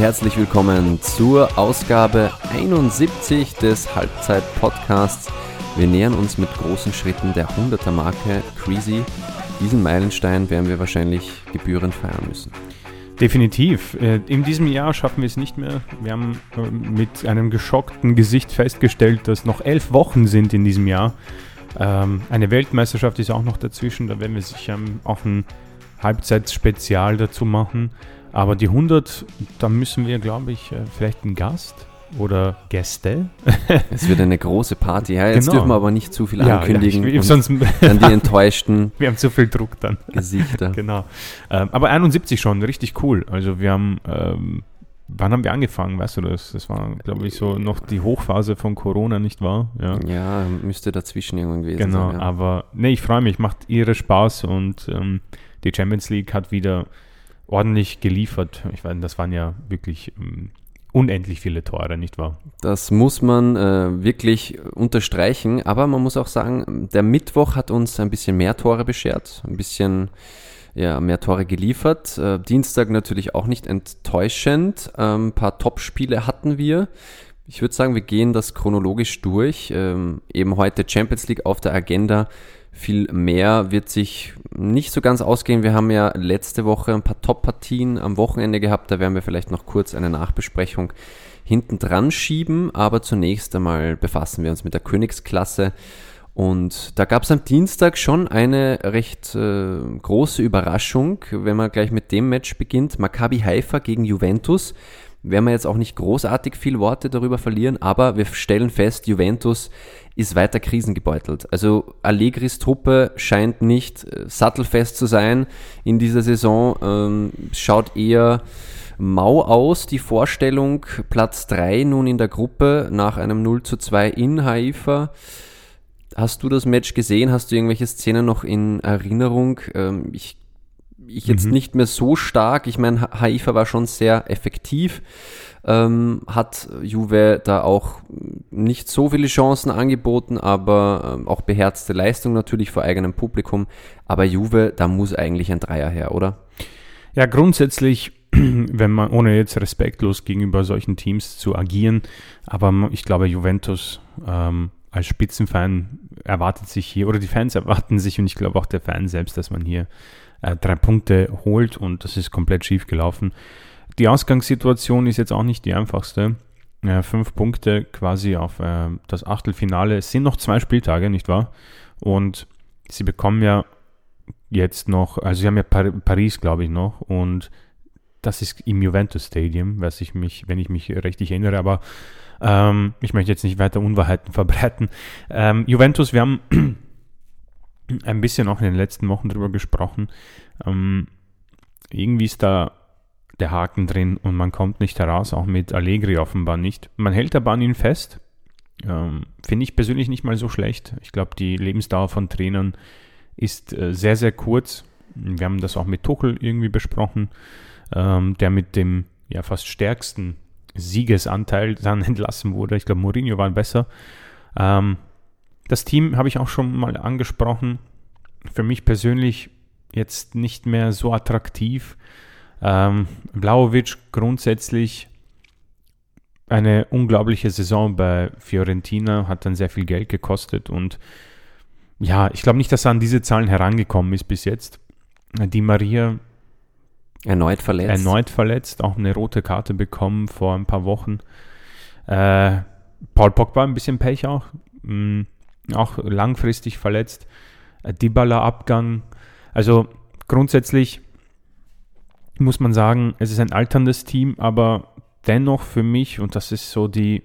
Herzlich willkommen zur Ausgabe 71 des Halbzeit-Podcasts. Wir nähern uns mit großen Schritten der 100er Marke Crazy. Diesen Meilenstein werden wir wahrscheinlich gebührend feiern müssen. Definitiv. Äh, in diesem Jahr schaffen wir es nicht mehr. Wir haben äh, mit einem geschockten Gesicht festgestellt, dass noch elf Wochen sind in diesem Jahr. Ähm, eine Weltmeisterschaft ist auch noch dazwischen. Da werden wir sicher auch ein Halbzeitspezial dazu machen. Aber die 100, da müssen wir, glaube ich, äh, vielleicht einen Gast oder Gäste. Es wird eine große Party. Ja, jetzt Genau. dürfen wir aber nicht zu viel Ja, ankündigen. ja, ich, sonst, dann die enttäuschten wir haben zu viel Druck dann. Gesichter. Genau. Ähm, aber 71 schon, richtig cool. Also wir haben, ähm, wann haben wir angefangen, weißt du das? Das war, glaube ich, so noch die Hochphase von Corona, nicht wahr? Ja. Ja, müsste dazwischen irgendwann gewesen Genau, sein. Ja. aber nee, ich freue mich, macht ihre Spaß und ähm, die Champions League hat wieder ordentlich geliefert. Ich meine, das waren ja wirklich ähm, unendlich viele Tore, nicht wahr? Das muss man äh, wirklich unterstreichen, aber man muss auch sagen, der Mittwoch hat uns ein bisschen mehr Tore beschert, ein bisschen ja, mehr Tore geliefert. Äh, Dienstag natürlich auch nicht enttäuschend. Ähm, ein paar Top-Spiele hatten wir. Ich würde sagen, wir gehen das chronologisch durch. Ähm, eben heute Champions League auf der Agenda. Viel mehr wird sich nicht so ganz ausgehen. Wir haben ja letzte Woche ein paar Top-Partien am Wochenende gehabt. Da werden wir vielleicht noch kurz eine Nachbesprechung hinten dran schieben. Aber zunächst einmal befassen wir uns mit der Königsklasse. Und da gab es am Dienstag schon eine recht äh, große Überraschung, wenn man gleich mit dem Match beginnt. Maccabi Haifa gegen Juventus. Werden wir jetzt auch nicht großartig viel Worte darüber verlieren, aber wir stellen fest, Juventus ist weiter krisengebeutelt. Also Allegris Truppe scheint nicht äh, sattelfest zu sein in dieser Saison. Ähm, schaut eher mau aus, die Vorstellung. Platz 3 nun in der Gruppe nach einem 0 zu 2 in Haifa. Hast du das Match gesehen? Hast du irgendwelche Szenen noch in Erinnerung? Ähm, ich, ich jetzt Mhm. nicht mehr so stark. Ich meine, Ha- Haifa war schon sehr effektiv. Ähm, hat Juve da auch nicht so viele Chancen angeboten, aber ähm, auch beherzte Leistung natürlich vor eigenem Publikum. Aber Juve, da muss eigentlich ein Dreier her, oder? Ja, grundsätzlich, wenn man, ohne jetzt respektlos gegenüber solchen Teams zu agieren, aber ich glaube, Juventus ähm, als Spitzenfan erwartet sich hier, oder die Fans erwarten sich, und ich glaube auch der Fan selbst, dass man hier äh, drei Punkte holt und das ist komplett schief gelaufen. Die Ausgangssituation ist jetzt auch nicht die einfachste. Äh, fünf Punkte quasi auf äh, das Achtelfinale. Es sind noch zwei Spieltage, nicht wahr? Und sie bekommen ja jetzt noch, also sie haben ja Par Paris, glaube ich, noch und das ist im Juventus Stadium, was ich mich, wenn ich mich richtig erinnere, aber ähm, ich möchte jetzt nicht weiter Unwahrheiten verbreiten. Ähm, Juventus, wir haben ein bisschen auch in den letzten Wochen drüber gesprochen. Ähm, irgendwie ist da der Haken drin und man kommt nicht heraus, auch mit Allegri offenbar nicht. Man hält aber an ihn fest. Ähm, Finde ich persönlich nicht mal so schlecht. Ich glaube, die Lebensdauer von Trainern ist äh, sehr, sehr kurz. Wir haben das auch mit Tuchel irgendwie besprochen, ähm, der mit dem ja fast stärksten Siegesanteil dann entlassen wurde. Ich glaube, Mourinho war besser. Ähm, das Team habe ich auch schon mal angesprochen. Für mich persönlich jetzt nicht mehr so attraktiv. Ähm, Blaovic grundsätzlich eine unglaubliche Saison bei Fiorentina, hat dann sehr viel Geld gekostet und ja, ich glaube nicht, dass er an diese Zahlen herangekommen ist bis jetzt. Die Maria Erneut verletzt. erneut verletzt, auch eine rote Karte bekommen vor ein paar Wochen. Äh, Paul Pogba ein bisschen Pech auch, mm, auch langfristig verletzt. Äh, Dybala Abgang. Also grundsätzlich muss man sagen, es ist ein alterndes Team, aber dennoch für mich, und das ist so die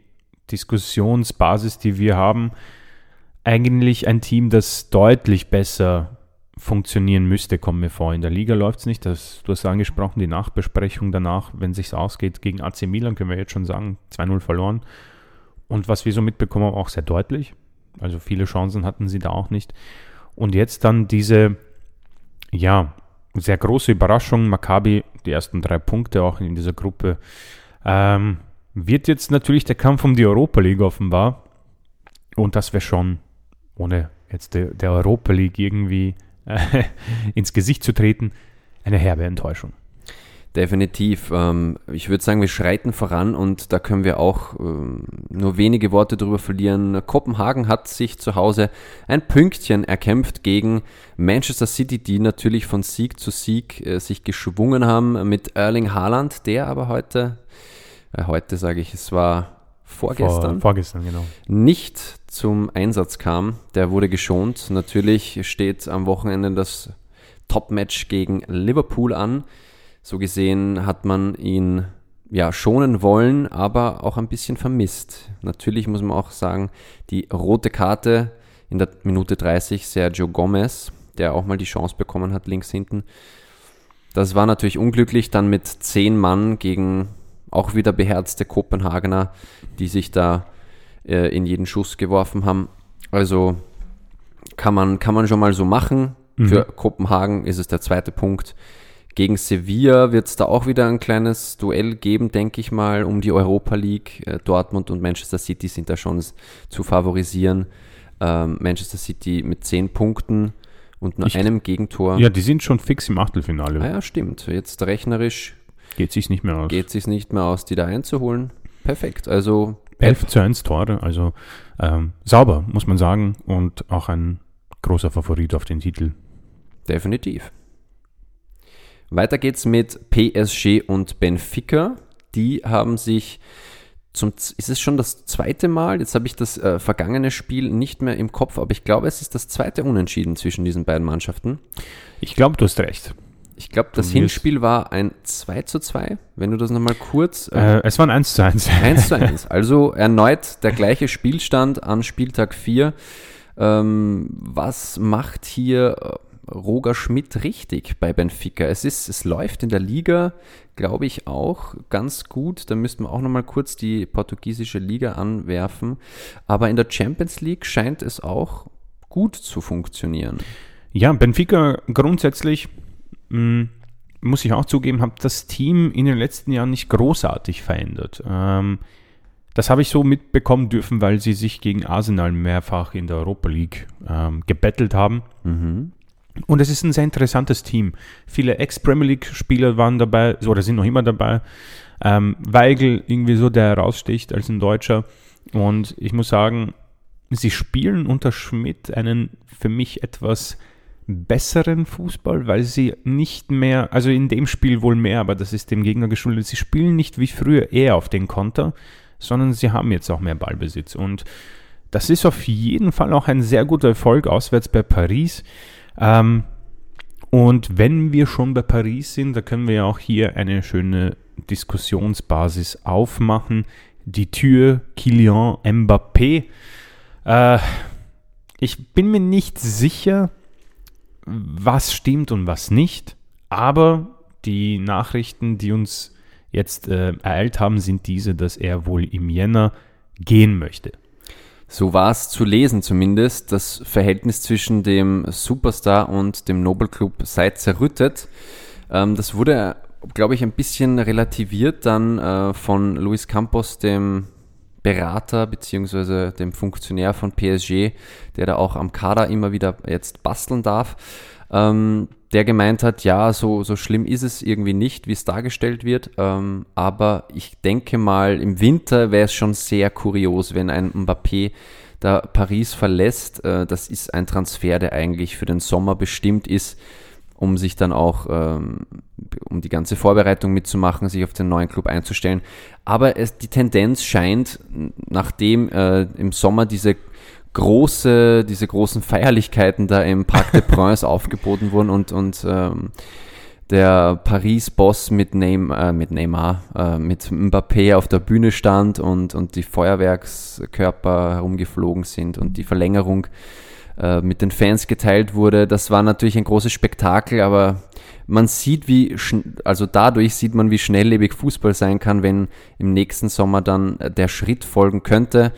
Diskussionsbasis, die wir haben, eigentlich ein Team, das deutlich besser funktionieren müsste, kommt mir vor. In der Liga läuft es nicht. Das, du hast angesprochen, die Nachbesprechung danach, wenn es sich ausgeht, gegen AC Milan, können wir jetzt schon sagen, 2-0 verloren. Und was wir so mitbekommen haben, auch sehr deutlich. Also viele Chancen hatten sie da auch nicht. Und jetzt dann diese, ja, sehr große Überraschung. Maccabi, die ersten drei Punkte auch in dieser Gruppe. Ähm, wird jetzt natürlich der Kampf um die Europa League offenbar. Und das wäre schon, ohne jetzt der, der Europa League irgendwie äh, ins Gesicht zu treten, eine herbe Enttäuschung. Definitiv. Ähm, ich würde sagen, wir schreiten voran und da können wir auch ähm, nur wenige Worte darüber verlieren. Kopenhagen hat sich zu Hause ein Pünktchen erkämpft gegen Manchester City, die natürlich von Sieg zu Sieg äh, sich geschwungen haben mit Erling Haaland, der aber heute, äh, heute sage ich, es war vorgestern, Vor, vorgestern genau. nicht zum Einsatz kam. Der wurde geschont. Natürlich steht am Wochenende das Top-Match gegen Liverpool an. So gesehen hat man ihn ja schonen wollen, aber auch ein bisschen vermisst. Natürlich muss man auch sagen, die rote Karte in der Minute 30 Sergio Gomez, der auch mal die Chance bekommen hat links hinten. Das war natürlich unglücklich, dann mit zehn Mann gegen auch wieder beherzte Kopenhagener, die sich da äh, in jeden Schuss geworfen haben. Also kann man, kann man schon mal so machen. Mhm. Für Kopenhagen ist es der zweite Punkt. Gegen Sevilla wird es da auch wieder ein kleines Duell geben, denke ich mal, um die Europa League. Äh, Dortmund und Manchester City sind da schon zu favorisieren. Ähm, Manchester City mit 10 Punkten und nur ich, einem Gegentor. Ja, die sind schon fix im Achtelfinale. Ah ja, stimmt. Jetzt rechnerisch geht sich nicht mehr aus. Geht sich nicht mehr aus, die da einzuholen. Perfekt. Also 11 zu 1 Tore, also ähm, sauber, muss man sagen, und auch ein großer Favorit auf den Titel. Definitiv. Weiter geht's mit PSG und Benfica. Die haben sich zum, ist es schon das zweite Mal? Jetzt habe ich das äh, vergangene Spiel nicht mehr im Kopf, aber ich glaube, es ist das zweite Unentschieden zwischen diesen beiden Mannschaften. Ich glaube, du hast recht. Ich glaube, das Hinspiel war ein 2 zu 2, wenn du das nochmal kurz. Äh, äh, es war ein 1 zu 1. 1 zu 1. Also erneut der gleiche Spielstand an Spieltag 4. Ähm, was macht hier Roger Schmidt richtig bei Benfica. Es ist, es läuft in der Liga, glaube ich, auch ganz gut. Da müssten wir auch nochmal kurz die portugiesische Liga anwerfen. Aber in der Champions League scheint es auch gut zu funktionieren. Ja, Benfica grundsätzlich, mh, hm, muss ich auch zugeben, hat das Team in den letzten Jahren nicht großartig verändert. Ähm, das habe ich so mitbekommen dürfen, weil sie sich gegen Arsenal mehrfach in der Europa League ähm, gebettelt haben. Mhm. Und es ist ein sehr interessantes Team. Viele Ex-Premier League-Spieler waren dabei, oder sind noch immer dabei. Ähm, Weigel irgendwie so, der heraussticht als ein Deutscher. Und ich muss sagen, sie spielen unter Schmidt einen für mich etwas besseren Fußball, weil sie nicht mehr, also in dem Spiel wohl mehr, aber das ist dem Gegner geschuldet, sie spielen nicht wie früher eher auf den Konter, sondern sie haben jetzt auch mehr Ballbesitz. Und das ist auf jeden Fall auch ein sehr guter Erfolg auswärts bei Paris. Ähm, und wenn wir schon bei Paris sind, da können wir ja auch hier eine schöne Diskussionsbasis aufmachen. Die Tür Kylian Mbappé. Äh, ich bin mir nicht sicher, was stimmt und was nicht, aber die Nachrichten, die uns jetzt äh, ereilt haben, sind diese, dass er wohl im Jänner gehen möchte. So war es zu lesen zumindest. Das Verhältnis zwischen dem Superstar und dem Nobelclub sei zerrüttet. Ähm, das wurde, glaube ich, ein bisschen relativiert dann äh, von Luis Campos, dem Berater bzw. dem Funktionär von PSG, der da auch am Kader immer wieder jetzt basteln darf. Ähm, der gemeint hat, ja, so, so schlimm ist es irgendwie nicht, wie es dargestellt wird. Ähm, aber ich denke mal, im Winter wäre es schon sehr kurios, wenn ein Mbappé da Paris verlässt. Äh, das ist ein Transfer, der eigentlich für den Sommer bestimmt ist, um sich dann auch, ähm, um die ganze Vorbereitung mitzumachen, sich auf den neuen Club einzustellen. Aber es, die Tendenz scheint, nachdem äh, im Sommer diese große, diese großen Feierlichkeiten da im Parc des Princes aufgeboten wurden und, und ähm, der Paris-Boss mit, Neymar, äh, mit Neymar, äh, mit Mbappé auf der Bühne stand und, und die Feuerwerkskörper herumgeflogen sind und die Verlängerung äh, mit den Fans geteilt wurde. Das war natürlich ein großes Spektakel, aber man sieht, wie, also dadurch sieht man, wie schnelllebig Fußball sein kann, wenn im nächsten Sommer dann der Schritt folgen könnte.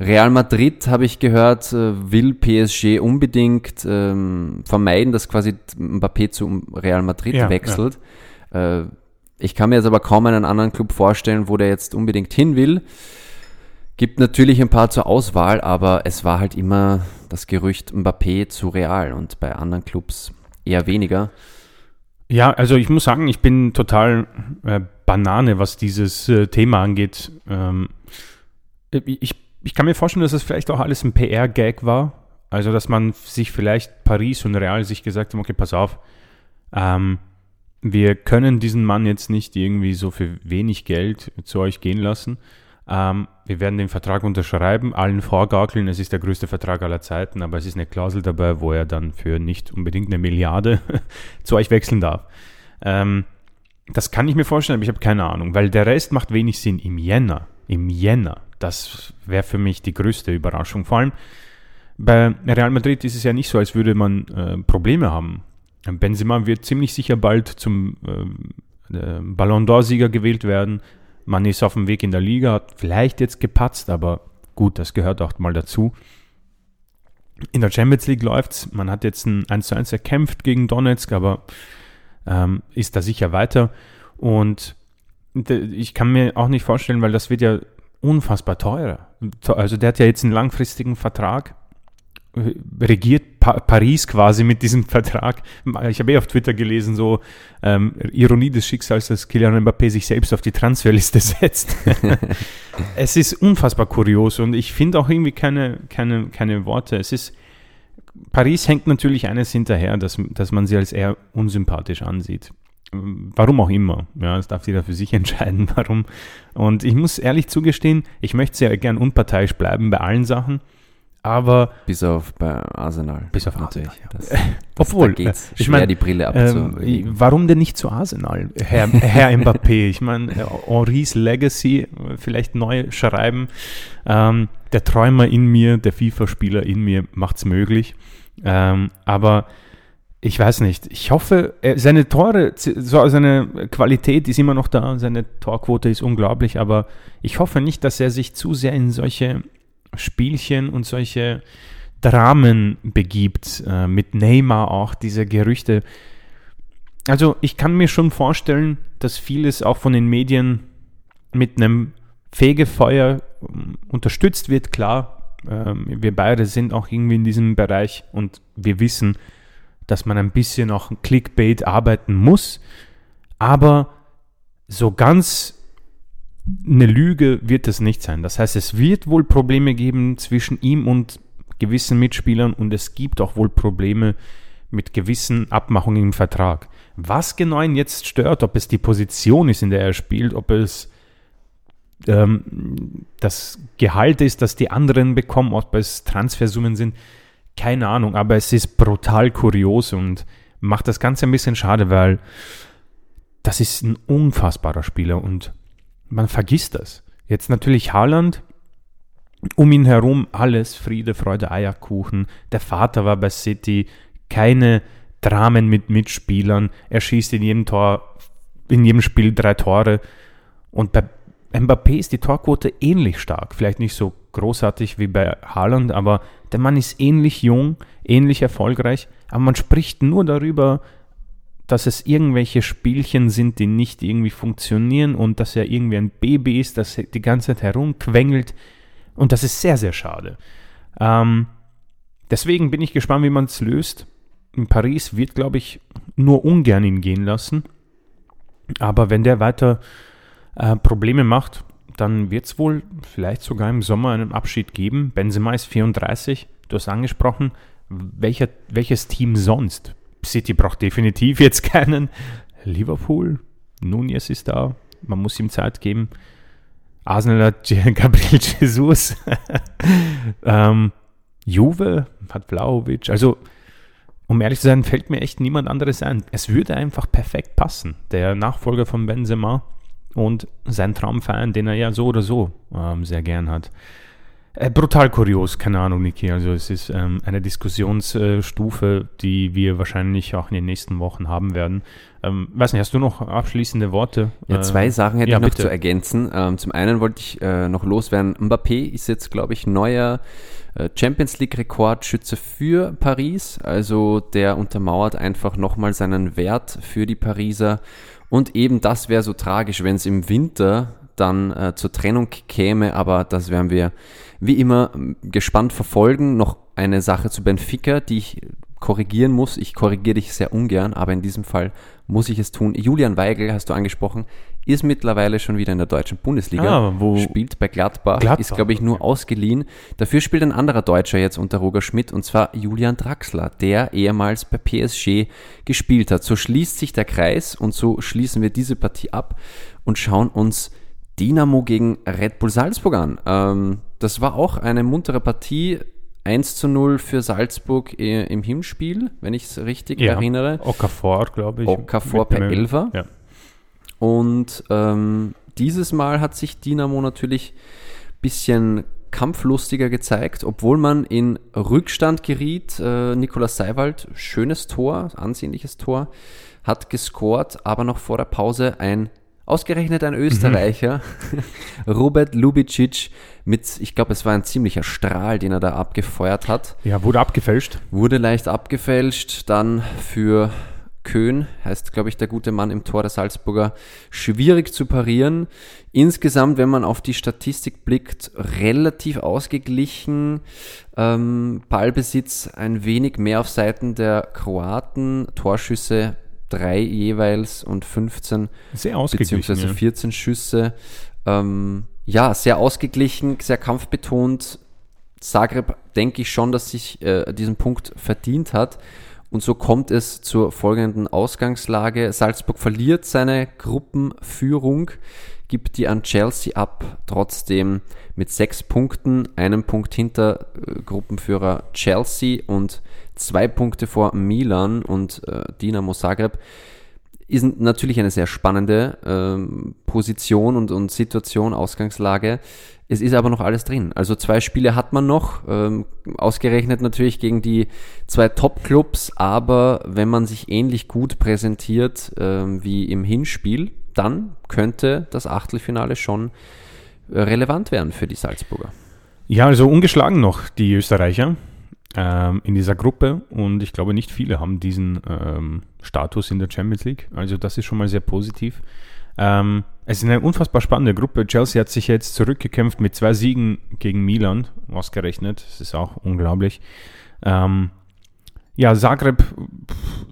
Real Madrid, habe ich gehört, äh, will PSG unbedingt ähm, vermeiden, dass quasi Mbappé zu Real Madrid ja, wechselt. Ja. Äh, ich kann mir jetzt aber kaum einen anderen Club vorstellen, wo der jetzt unbedingt hin will. Gibt natürlich ein paar zur Auswahl, aber es war halt immer das Gerücht Mbappé zu Real und bei anderen Clubs eher weniger. Ja, also ich muss sagen, ich bin total äh, Banane, was dieses äh, Thema angeht. Ähm, ich, ich kann mir vorstellen, dass das vielleicht auch alles ein PR-Gag war. Also, dass man sich vielleicht Paris und Real sich gesagt haben, okay, pass auf, ähm, wir können diesen Mann jetzt nicht irgendwie so für wenig Geld zu euch gehen lassen. Ähm, wir werden den Vertrag unterschreiben, allen vorgaukeln, es ist der größte Vertrag aller Zeiten, aber es ist eine Klausel dabei, wo er dann für nicht unbedingt eine Milliarde zu euch wechseln darf. Ähm, das kann ich mir vorstellen, aber ich habe keine Ahnung, weil der Rest macht wenig Sinn im Jänner. Im Jänner. Das wäre für mich die größte Überraschung. Vor allem bei Real Madrid ist es ja nicht so, als würde man äh, Probleme haben. Benzema wird ziemlich sicher bald zum äh, äh, Ballon d'Or-Sieger gewählt werden. Man ist auf dem Weg in der Liga, hat vielleicht jetzt gepatzt, aber gut, das gehört auch mal dazu. In der Champions League läuft's. Man hat jetzt ein 1 zu 1 erkämpft gegen Donetsk, aber ähm, ist da sicher weiter. Und ich kann mir auch nicht vorstellen, weil das wird ja unfassbar teuer. Also der hat ja jetzt einen langfristigen Vertrag regiert pa Paris quasi mit diesem Vertrag. Ich habe eh auf Twitter gelesen, so ähm, Ironie des Schicksals, dass Kylian Mbappé sich selbst auf die Transferliste setzt. es ist unfassbar kurios und ich finde auch irgendwie keine, keine, keine Worte. Es ist, Paris hängt natürlich eines hinterher, dass, dass man sie als eher unsympathisch ansieht. Warum auch immer. Ja, das darf jeder für sich entscheiden, warum. Und ich muss ehrlich zugestehen, ich möchte sehr gern unparteiisch bleiben bei allen Sachen. Aber bis auf bei Arsenal. Bis auf Natürlich. Das, das, Obwohl, da geht's ich meine, die Brille abzu. Ähm, warum denn nicht zu Arsenal, Herr, Herr Mbappé? Ich meine, Henris Legacy vielleicht neu schreiben. Ähm, der Träumer in mir, der FIFA-Spieler in mir macht es möglich. Ähm, aber ich weiß nicht. Ich hoffe, seine Tore, seine Qualität ist immer noch da, seine Torquote ist unglaublich, aber ich hoffe nicht, dass er sich zu sehr in solche Spielchen und solche Dramen begibt, äh, mit Neymar auch, diese Gerüchte. Also ich kann mir schon vorstellen, dass vieles auch von den Medien mit einem Fegefeuer ähm, unterstützt wird, klar. Ähm, wir beide sind auch irgendwie in diesem Bereich und wir wissen, dass man ein bisschen auch Clickbait arbeiten muss. Aber so ganz eine Lüge wird es nicht sein. Das heißt, es wird wohl Probleme geben zwischen ihm und gewissen Mitspielern und es gibt auch wohl Probleme mit gewissen Abmachungen im Vertrag. Was genau ihn jetzt stört, ob es die Position ist, in der er spielt, ob es ähm, das Gehalt ist, das die anderen bekommen, ob es Transfersummen sind, keine Ahnung, aber es ist brutal kurios und macht das Ganze ein bisschen schade, weil das ist ein unfassbarer Spieler und man vergisst das. Jetzt natürlich Haaland, um ihn herum alles Friede, Freude, Eierkuchen. Der Vater war bei City, keine Dramen mit Mitspielern. Er schießt in jedem Tor, in jedem Spiel drei Tore. Und bei Mbappé ist die Torquote ähnlich stark. Vielleicht nicht so großartig wie bei Haaland, aber der Mann ist ähnlich jung, ähnlich erfolgreich. Aber man spricht nur darüber, dass es irgendwelche Spielchen sind, die nicht irgendwie funktionieren und dass er irgendwie ein Baby ist, das die ganze Zeit herumquengelt. Und das ist sehr, sehr schade. Ähm, deswegen bin ich gespannt, wie man es löst. In Paris wird, glaube ich, nur ungern ihn gehen lassen. Aber wenn der weiter äh, Probleme macht, dann wird es wohl vielleicht sogar im Sommer einen Abschied geben. Benzema ist 34, du hast angesprochen. Welcher, welches Team sonst? City braucht definitiv jetzt keinen. Liverpool, Nunez ist da, man muss ihm Zeit geben. Arsenal hat Gabriel Jesus. ähm, Juve hat Vlaovic. Also, um ehrlich zu sein, fällt mir echt niemand anderes ein. Es würde einfach perfekt passen. Der Nachfolger von Benzema und sein Traumverein, den er ja so oder so ähm, sehr gern hat. Äh, brutal kurios, keine Ahnung, Niki. Also es ist ähm, eine Diskussionsstufe, äh, die wir wahrscheinlich auch in den nächsten Wochen haben werden. Ähm, weiß nicht, hast du noch abschließende Worte? Ja, zwei äh, Sachen hätte ja, ich noch bitte. zu ergänzen. Ähm, zum einen wollte ich äh, noch loswerden, Mbappé ist jetzt, glaube ich, neuer äh, Champions League-Rekordschütze für Paris. Also der untermauert einfach nochmal seinen Wert für die Pariser. Und eben das wäre so tragisch, wenn es im Winter dann äh, zur Trennung käme, aber das werden wir wie immer gespannt verfolgen. Noch eine Sache zu Benfica, die ich korrigieren muss. Ich korrigiere dich sehr ungern, aber in diesem Fall muss ich es tun. Julian Weigel, hast du angesprochen, ist mittlerweile schon wieder in der deutschen Bundesliga. Ah, wo spielt bei Gladbach, Gladbach, ist, glaube ich, nur ausgeliehen. Dafür spielt ein anderer Deutscher jetzt unter Roger Schmidt und zwar Julian Draxler, der ehemals bei PSG gespielt hat. So schließt sich der Kreis und so schließen wir diese Partie ab und schauen uns Dynamo gegen Red Bull Salzburg an. Ähm, das war auch eine muntere Partie. 1 zu 0 für Salzburg äh, im Hinspiel, wenn ich es richtig Ja. erinnere. Okafor, glaube ich. Okafor per Elfer. Ja. Und ähm, dieses Mal hat sich Dynamo natürlich ein bisschen kampflustiger gezeigt, obwohl man in Rückstand geriet. Äh, Nikolaus Seiwald, schönes Tor, ansehnliches Tor, hat gescored, aber noch vor der Pause ein ausgerechnet ein Österreicher, Robert Lubicic, mit, ich glaube, es war ein ziemlicher Strahl, den er da abgefeuert hat. ja, wurde abgefälscht. Wurde leicht abgefälscht, dann für Köhn, heißt glaube ich der gute Mann im Tor der Salzburger, schwierig zu parieren. Insgesamt, wenn man auf die Statistik blickt, relativ ausgeglichen. Ähm, Ballbesitz ein wenig mehr auf Seiten der Kroaten, Torschüsse drei jeweils und 15 Sehr ausgeglichen. beziehungsweise ja. 14 Schüsse. Ähm, ja, sehr ausgeglichen, sehr kampfbetont. Zagreb denke ich schon, dass sich äh, diesen Punkt verdient hat. Und so kommt es zur folgenden Ausgangslage. Salzburg verliert seine Gruppenführung, gibt die an Chelsea ab, trotzdem mit sechs Punkten, einem Punkt hinter äh, Gruppenführer Chelsea und zwei Punkte vor Milan und äh, Dinamo Zagreb ist natürlich eine sehr spannende ähm, Position und, und Situation, Ausgangslage. Es ist aber noch alles drin. Also zwei Spiele hat man noch, ähm, ausgerechnet natürlich gegen die zwei Top-Clubs, aber wenn man sich ähnlich gut präsentiert ähm, wie im Hinspiel, dann könnte das Achtelfinale schon äh, relevant werden für die Salzburger. Ja, also ungeschlagen noch die Österreicher ähm, in dieser Gruppe und ich glaube nicht viele haben diesen ähm, Status in der Champions League. Also das ist schon mal sehr positiv. Ähm, es ist eine unfassbar spannende Gruppe. Chelsea hat sich jetzt zurückgekämpft mit zwei Siegen gegen Milan, ausgerechnet. Das ist auch unglaublich. Ähm, ja, Zagreb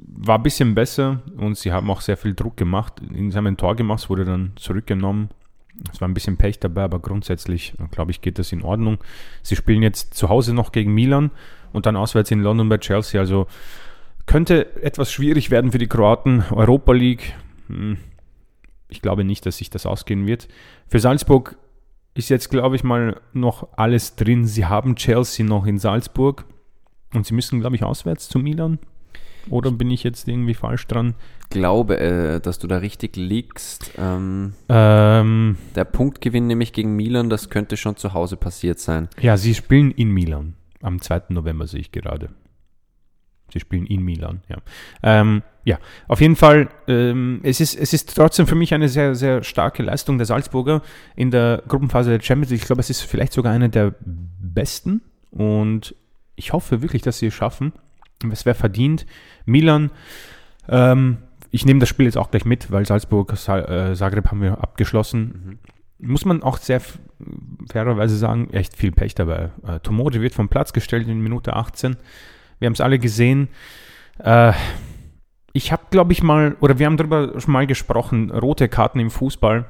war ein bisschen besser und sie haben auch sehr viel Druck gemacht. Haben ein Tor gemacht, wurde dann zurückgenommen. Es war ein bisschen Pech dabei, aber grundsätzlich, glaube ich, geht das in Ordnung. Sie spielen jetzt zu Hause noch gegen Milan und dann auswärts in London bei Chelsea. Also könnte etwas schwierig werden für die Kroaten. Europa League, hm, ich glaube nicht, dass sich das ausgehen wird. Für Salzburg ist jetzt, glaube ich, mal noch alles drin. Sie haben Chelsea noch in Salzburg und sie müssen, glaube ich, auswärts zu Milan. Oder bin ich jetzt irgendwie falsch dran? Glaube, äh, dass du da richtig liegst. Ähm, Ähm, der Punktgewinn nämlich gegen Milan, das könnte schon zu Hause passiert sein. ja, sie spielen in Milan. Am 2. November sehe ich gerade. Sie spielen in Milan, ja. Ähm, ja, auf jeden Fall, ähm, es, ist, es ist trotzdem für mich eine sehr, sehr starke Leistung der Salzburger in der Gruppenphase der Champions League. Ich glaube, es ist vielleicht sogar eine der besten und ich hoffe wirklich, dass sie es schaffen. Es wäre verdient. Milan, ähm, ich nehme das Spiel jetzt auch gleich mit, weil Salzburg, Sa äh, Zagreb haben wir abgeschlossen. Muss man auch sehr fairerweise sagen, echt viel Pech dabei. Äh, Tomori wird vom Platz gestellt in Minute 18. Wir haben es alle gesehen. Äh, ich habe, glaube ich, mal, oder wir haben darüber schon mal gesprochen, rote Karten im Fußball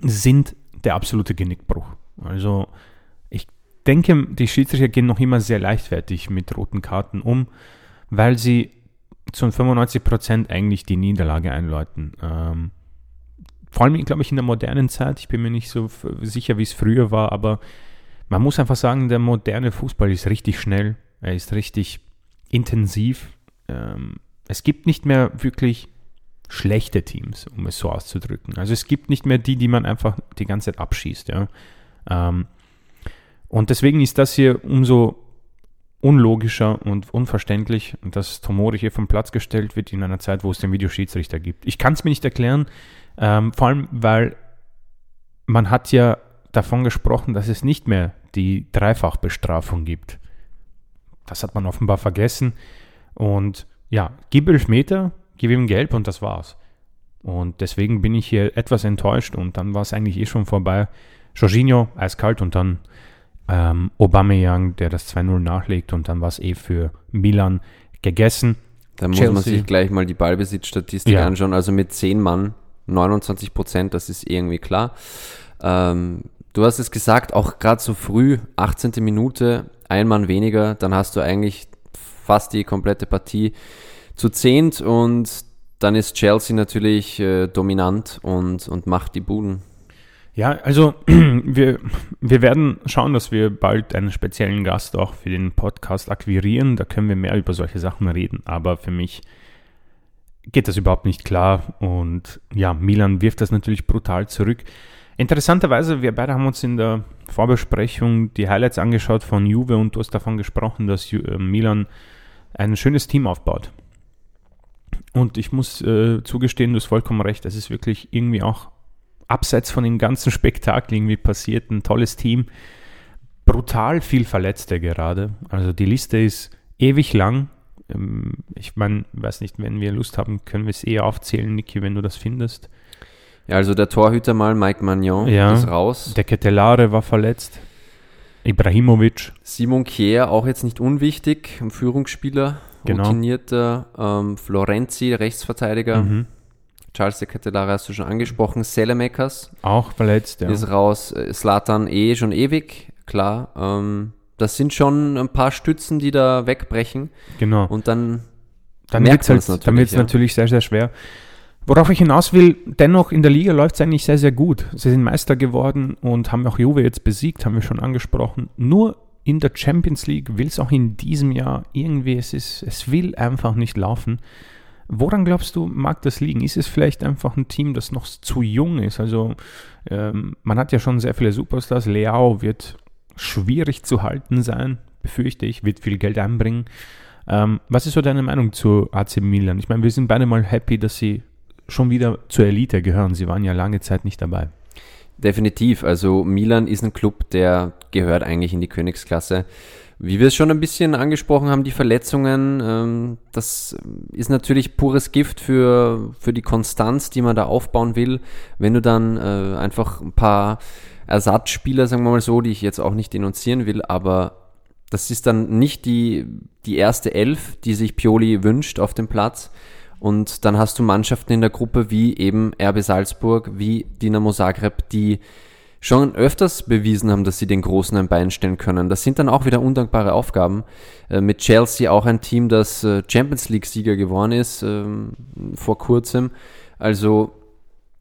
sind der absolute Genickbruch. Also ich denke, die Schiedsrichter gehen noch immer sehr leichtfertig mit roten Karten um, weil sie zu 95% eigentlich die Niederlage einläuten. Ähm, vor allem, glaube ich, in der modernen Zeit, ich bin mir nicht so sicher, wie es früher war, aber man muss einfach sagen, der moderne Fußball ist richtig schnell, er ist richtig intensiv. Ähm, es gibt nicht mehr wirklich schlechte Teams, um es so auszudrücken. Also es gibt nicht mehr die, die man einfach die ganze Zeit abschießt. Ja? Ähm, und deswegen ist das hier umso unlogischer und unverständlich, dass Tomori hier vom Platz gestellt wird in einer Zeit, wo es den Videoschiedsrichter gibt. Ich kann es mir nicht erklären, ähm, vor allem, weil man hat ja davon gesprochen, dass es nicht mehr die Dreifachbestrafung gibt. Das hat man offenbar vergessen. Und ja, gib elf Meter, gib ihm gelb und das war's. Und deswegen bin ich hier etwas enttäuscht und dann war es eigentlich eh schon vorbei. Jorginho eiskalt und dann ähm, Aubameyang, der das 2-0 nachlegt und dann war es eh für Milan gegessen. Da muss man sich gleich mal die Ballbesitzstatistik Ja. anschauen. Also mit 10 Mann, 29 Prozent, das ist irgendwie klar. Ähm, du hast es gesagt, auch gerade so früh, 18. Minute, ein Mann weniger, dann hast du eigentlich fast die komplette Partie zu zehnt und dann ist Chelsea natürlich äh, dominant und, und macht die Buden. Ja, also wir, wir werden schauen, dass wir bald einen speziellen Gast auch für den Podcast akquirieren. Da können wir mehr über solche Sachen reden. Aber für mich geht das überhaupt nicht klar. Und ja, Milan wirft das natürlich brutal zurück. Interessanterweise, wir beide haben uns in der Vorbesprechung die Highlights angeschaut von Juve und du hast davon gesprochen, dass äh, Milan ein schönes Team aufbaut. Und ich muss äh, zugestehen, du hast vollkommen recht, es ist wirklich irgendwie auch abseits von dem ganzen Spektakel irgendwie passiert. Ein tolles Team. Brutal viel Verletzte gerade. Also die Liste ist ewig lang. Ähm, Ich meine, weiß nicht, wenn wir Lust haben, können wir es eher aufzählen, Niki, wenn du das findest. Ja, also der Torhüter mal, Mike Magnon, Ja. ist raus. Der Ketelare war verletzt. Ibrahimovic. Simon Kier, auch jetzt nicht unwichtig, ein Führungsspieler, Genau. routinierter. Ähm, Florenzi, Rechtsverteidiger. Mhm. Charles de Ketelare hast du schon angesprochen. Selemakers Auch verletzt, ja. ist raus. Äh, Slatan eh schon ewig, klar. Ähm, das sind schon ein paar Stützen, die da wegbrechen. Genau. Und dann dann merkt wird es man's halt, dann wird's ja. natürlich sehr, sehr schwer. Worauf ich hinaus will, dennoch in der Liga läuft es eigentlich sehr, sehr gut. Sie sind Meister geworden und haben auch Juve jetzt besiegt, haben wir schon angesprochen. Nur in der Champions League will es auch in diesem Jahr irgendwie, es, ist, es will einfach nicht laufen. Woran glaubst du, mag das liegen? Ist es vielleicht einfach ein Team, das noch zu jung ist? Also ähm, man hat ja schon sehr viele Superstars. Leao wird schwierig zu halten sein, befürchte ich, wird viel Geld einbringen. Ähm, was ist so deine Meinung zu AC Milan? Ich meine, wir sind beide mal happy, dass sie schon wieder zur Elite gehören. Sie waren ja lange Zeit nicht dabei. Definitiv. Also Milan ist ein Club, der gehört eigentlich in die Königsklasse. Wie wir es schon ein bisschen angesprochen haben, die Verletzungen, ähm, das ist natürlich pures Gift für, für die Konstanz, die man da aufbauen will. Wenn du dann äh, einfach ein paar Ersatzspieler, sagen wir mal so, die ich jetzt auch nicht denunzieren will, aber das ist dann nicht die, die erste Elf, die sich Pioli wünscht auf dem Platz. Und dann hast du Mannschaften in der Gruppe wie eben RB Salzburg, wie Dinamo Zagreb, die schon öfters bewiesen haben, dass sie den Großen ein Bein stellen können. Das sind dann auch wieder undankbare Aufgaben. Äh, mit Chelsea auch ein Team, das äh, Champions League-Sieger geworden ist ähm, vor kurzem. Also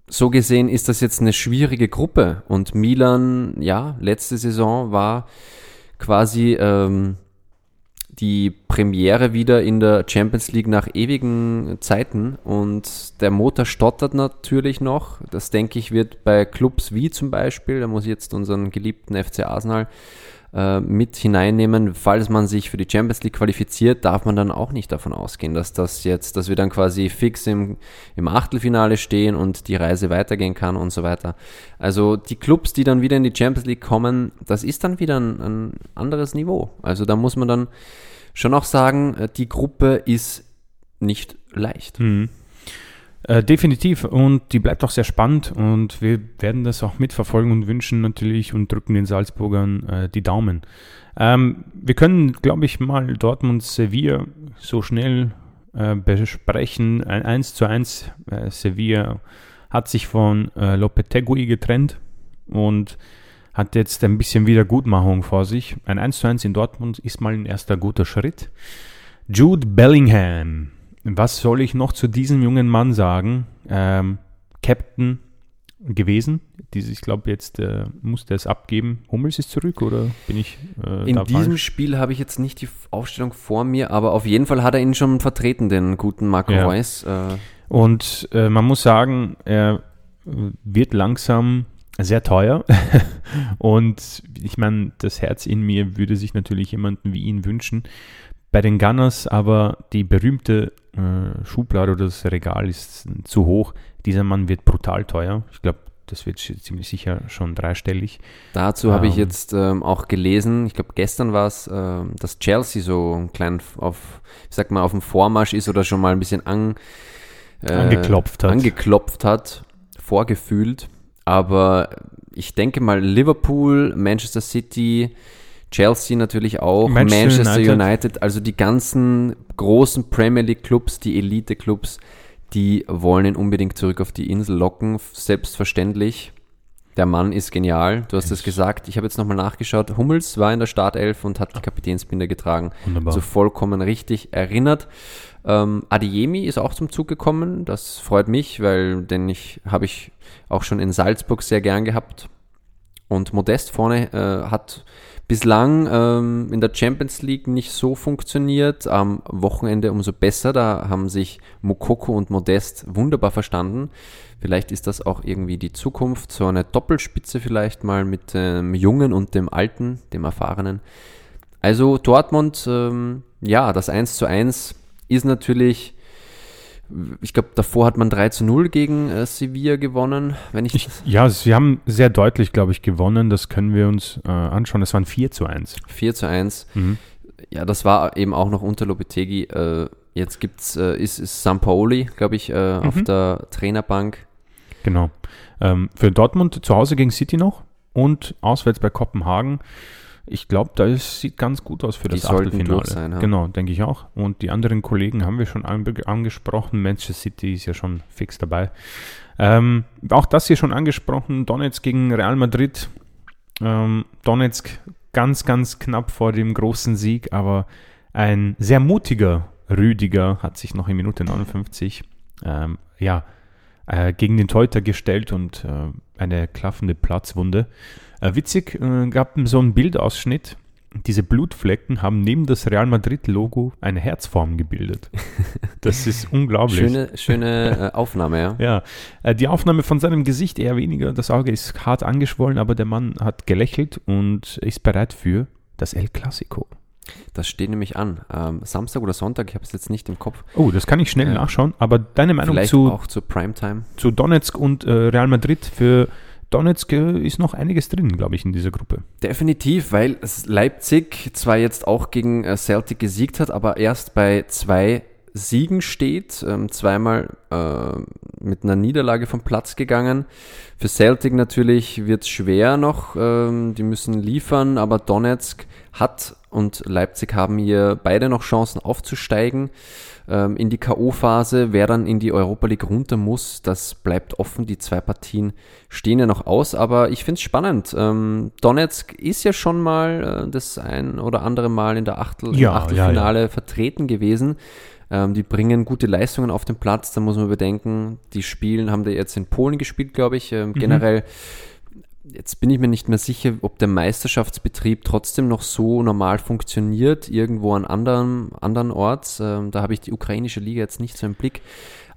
so gesehen ist das jetzt eine schwierige Gruppe. Und Milan, ja, letzte Saison war quasi ähm, die Premiere wieder in der Champions League nach ewigen Zeiten und der Motor stottert natürlich noch. Das denke ich wird bei Clubs wie zum Beispiel, da muss ich jetzt unseren geliebten FC Arsenal äh, mit hineinnehmen, falls man sich für die Champions League qualifiziert, darf man dann auch nicht davon ausgehen, dass das jetzt, dass wir dann quasi fix im, im Achtelfinale stehen und die Reise weitergehen kann und so weiter. Also die Clubs, die dann wieder in die Champions League kommen, das ist dann wieder ein, ein anderes Niveau. Also da muss man dann schon auch sagen, äh, die Gruppe ist nicht leicht. Mhm. Äh, definitiv und die bleibt auch sehr spannend und wir werden das auch mitverfolgen und wünschen natürlich und drücken den Salzburgern äh, die Daumen. Ähm, wir können, glaube ich, mal Dortmund Sevilla so schnell äh, besprechen. Ein 1 zu 1 äh, Sevilla hat sich von äh, Lopetegui getrennt und hat jetzt ein bisschen Wiedergutmachung vor sich. Ein 1 zu 1 in Dortmund ist mal ein erster guter Schritt. Jude Bellingham. Was soll ich noch zu diesem jungen Mann sagen? Ähm, Captain gewesen. Diese, ich glaube, jetzt äh, musste es abgeben. Hummels ist zurück oder bin ich äh, In diesem falsch? Spiel habe ich jetzt nicht die Aufstellung vor mir, aber auf jeden Fall hat er ihn schon vertreten, den guten Marco Ja. Reus. Äh, Und äh, man muss sagen, er wird langsam sehr teuer. Und ich meine, das Herz in mir würde sich natürlich jemanden wie ihn wünschen. Bei den Gunners aber die berühmte äh, Schublade oder das Regal ist zu hoch. Dieser Mann wird brutal teuer. Ich glaube, das wird ziemlich sicher schon dreistellig. Dazu habe ich Ähm. jetzt ähm, auch gelesen, ich glaube gestern war es, ähm, dass Chelsea so ein klein auf, ich sag mal, auf dem Vormarsch ist oder schon mal ein bisschen an, äh, Angeklopft hat. angeklopft hat, vorgefühlt. Aber ich denke mal, Liverpool, Manchester City, Chelsea natürlich auch, Manchester Manchester, United. United. also die ganzen großen Premier League Clubs, die Elite Clubs, die wollen ihn unbedingt zurück auf die Insel locken, selbstverständlich. Der Mann ist genial, du hast es gesagt. Ich habe jetzt nochmal nachgeschaut. Hummels war in der Startelf und hat die Kapitänsbinde getragen. Wunderbar. So vollkommen richtig erinnert. Ähm, Adiemi ist auch zum Zug gekommen. Das freut mich, weil den ich habe ich auch schon in Salzburg sehr gern gehabt. Und Modest vorne äh, hat bislang ähm, in der Champions League nicht so funktioniert. Am Wochenende umso besser. Da haben sich Mokoko und Modest wunderbar verstanden. Vielleicht ist das auch irgendwie die Zukunft. So eine Doppelspitze vielleicht mal mit dem Jungen und dem Alten, dem Erfahrenen. Also Dortmund, ähm, ja, das 1 zu 1 ist natürlich, ich glaube, davor hat man 3 zu 0 gegen äh, Sevilla gewonnen, wenn ich, Ich, ja, sie haben sehr deutlich, glaube ich, gewonnen. Das können wir uns äh, anschauen. Das waren 4 zu 1. 4 zu 1. Mhm. Ja, das war eben auch noch unter Lopetegi. Äh, jetzt gibt's, äh, ist, ist Sampaoli, glaube ich, äh, auf Mhm. der Trainerbank. Genau. Ähm, für Dortmund zu Hause gegen City noch und auswärts bei Kopenhagen. Ich glaube, da ist, sieht ganz gut aus für Die das Achtelfinale. sein, ja. Genau, denke ich auch. Und die anderen Kollegen haben wir schon angesprochen. Manchester City ist ja schon fix dabei. Ähm, auch das hier schon angesprochen. Donetsk gegen Real Madrid. Ähm, Donetsk ganz, ganz knapp vor dem großen Sieg, aber ein sehr mutiger Rüdiger hat sich noch in Minute 59 ähm, ja, äh, gegen den Teuter gestellt und äh, eine klaffende Platzwunde. Äh, witzig, äh, gab so einen Bildausschnitt. Diese Blutflecken haben neben das Real Madrid-Logo eine Herzform gebildet. Das ist unglaublich. Schöne, schöne äh, Aufnahme, ja. Ja, die Aufnahme von seinem Gesicht eher weniger. Das Auge ist hart angeschwollen, aber der Mann hat gelächelt und ist bereit für das El Clasico. Das steht nämlich an. Ähm, Samstag oder Sonntag, ich habe es jetzt nicht im Kopf. Oh, das kann ich schnell Ja. nachschauen. Aber deine Meinung Vielleicht zu, auch zur Primetime. zu Donetsk und äh, Real Madrid? Für Donetsk äh, ist noch einiges drin, glaube ich, in dieser Gruppe. Definitiv, weil Leipzig zwar jetzt auch gegen äh, Celtic gesiegt hat, aber erst bei zwei Siegen steht, ähm, zweimal äh, mit einer Niederlage vom Platz gegangen. Für Celtic natürlich wird es schwer noch, ähm, die müssen liefern, aber Donetsk hat und Leipzig haben hier beide noch Chancen aufzusteigen ähm, in die K.O.-Phase. Wer dann in die Europa League runter muss, das bleibt offen. Die zwei Partien stehen ja noch aus, aber ich finde es spannend. Ähm, Donetsk ist ja schon mal äh, das ein oder andere Mal in der Achtel, Ja, Achtelfinale vertreten gewesen. Ähm, die bringen gute Leistungen auf den Platz. Da muss man bedenken, die spielen, haben da jetzt in Polen gespielt, glaube ich. Ähm, generell Jetzt bin ich mir nicht mehr sicher, ob der Meisterschaftsbetrieb trotzdem noch so normal funktioniert, irgendwo an anderen, anderen Orts. Ähm, da habe ich die ukrainische Liga jetzt nicht so im Blick.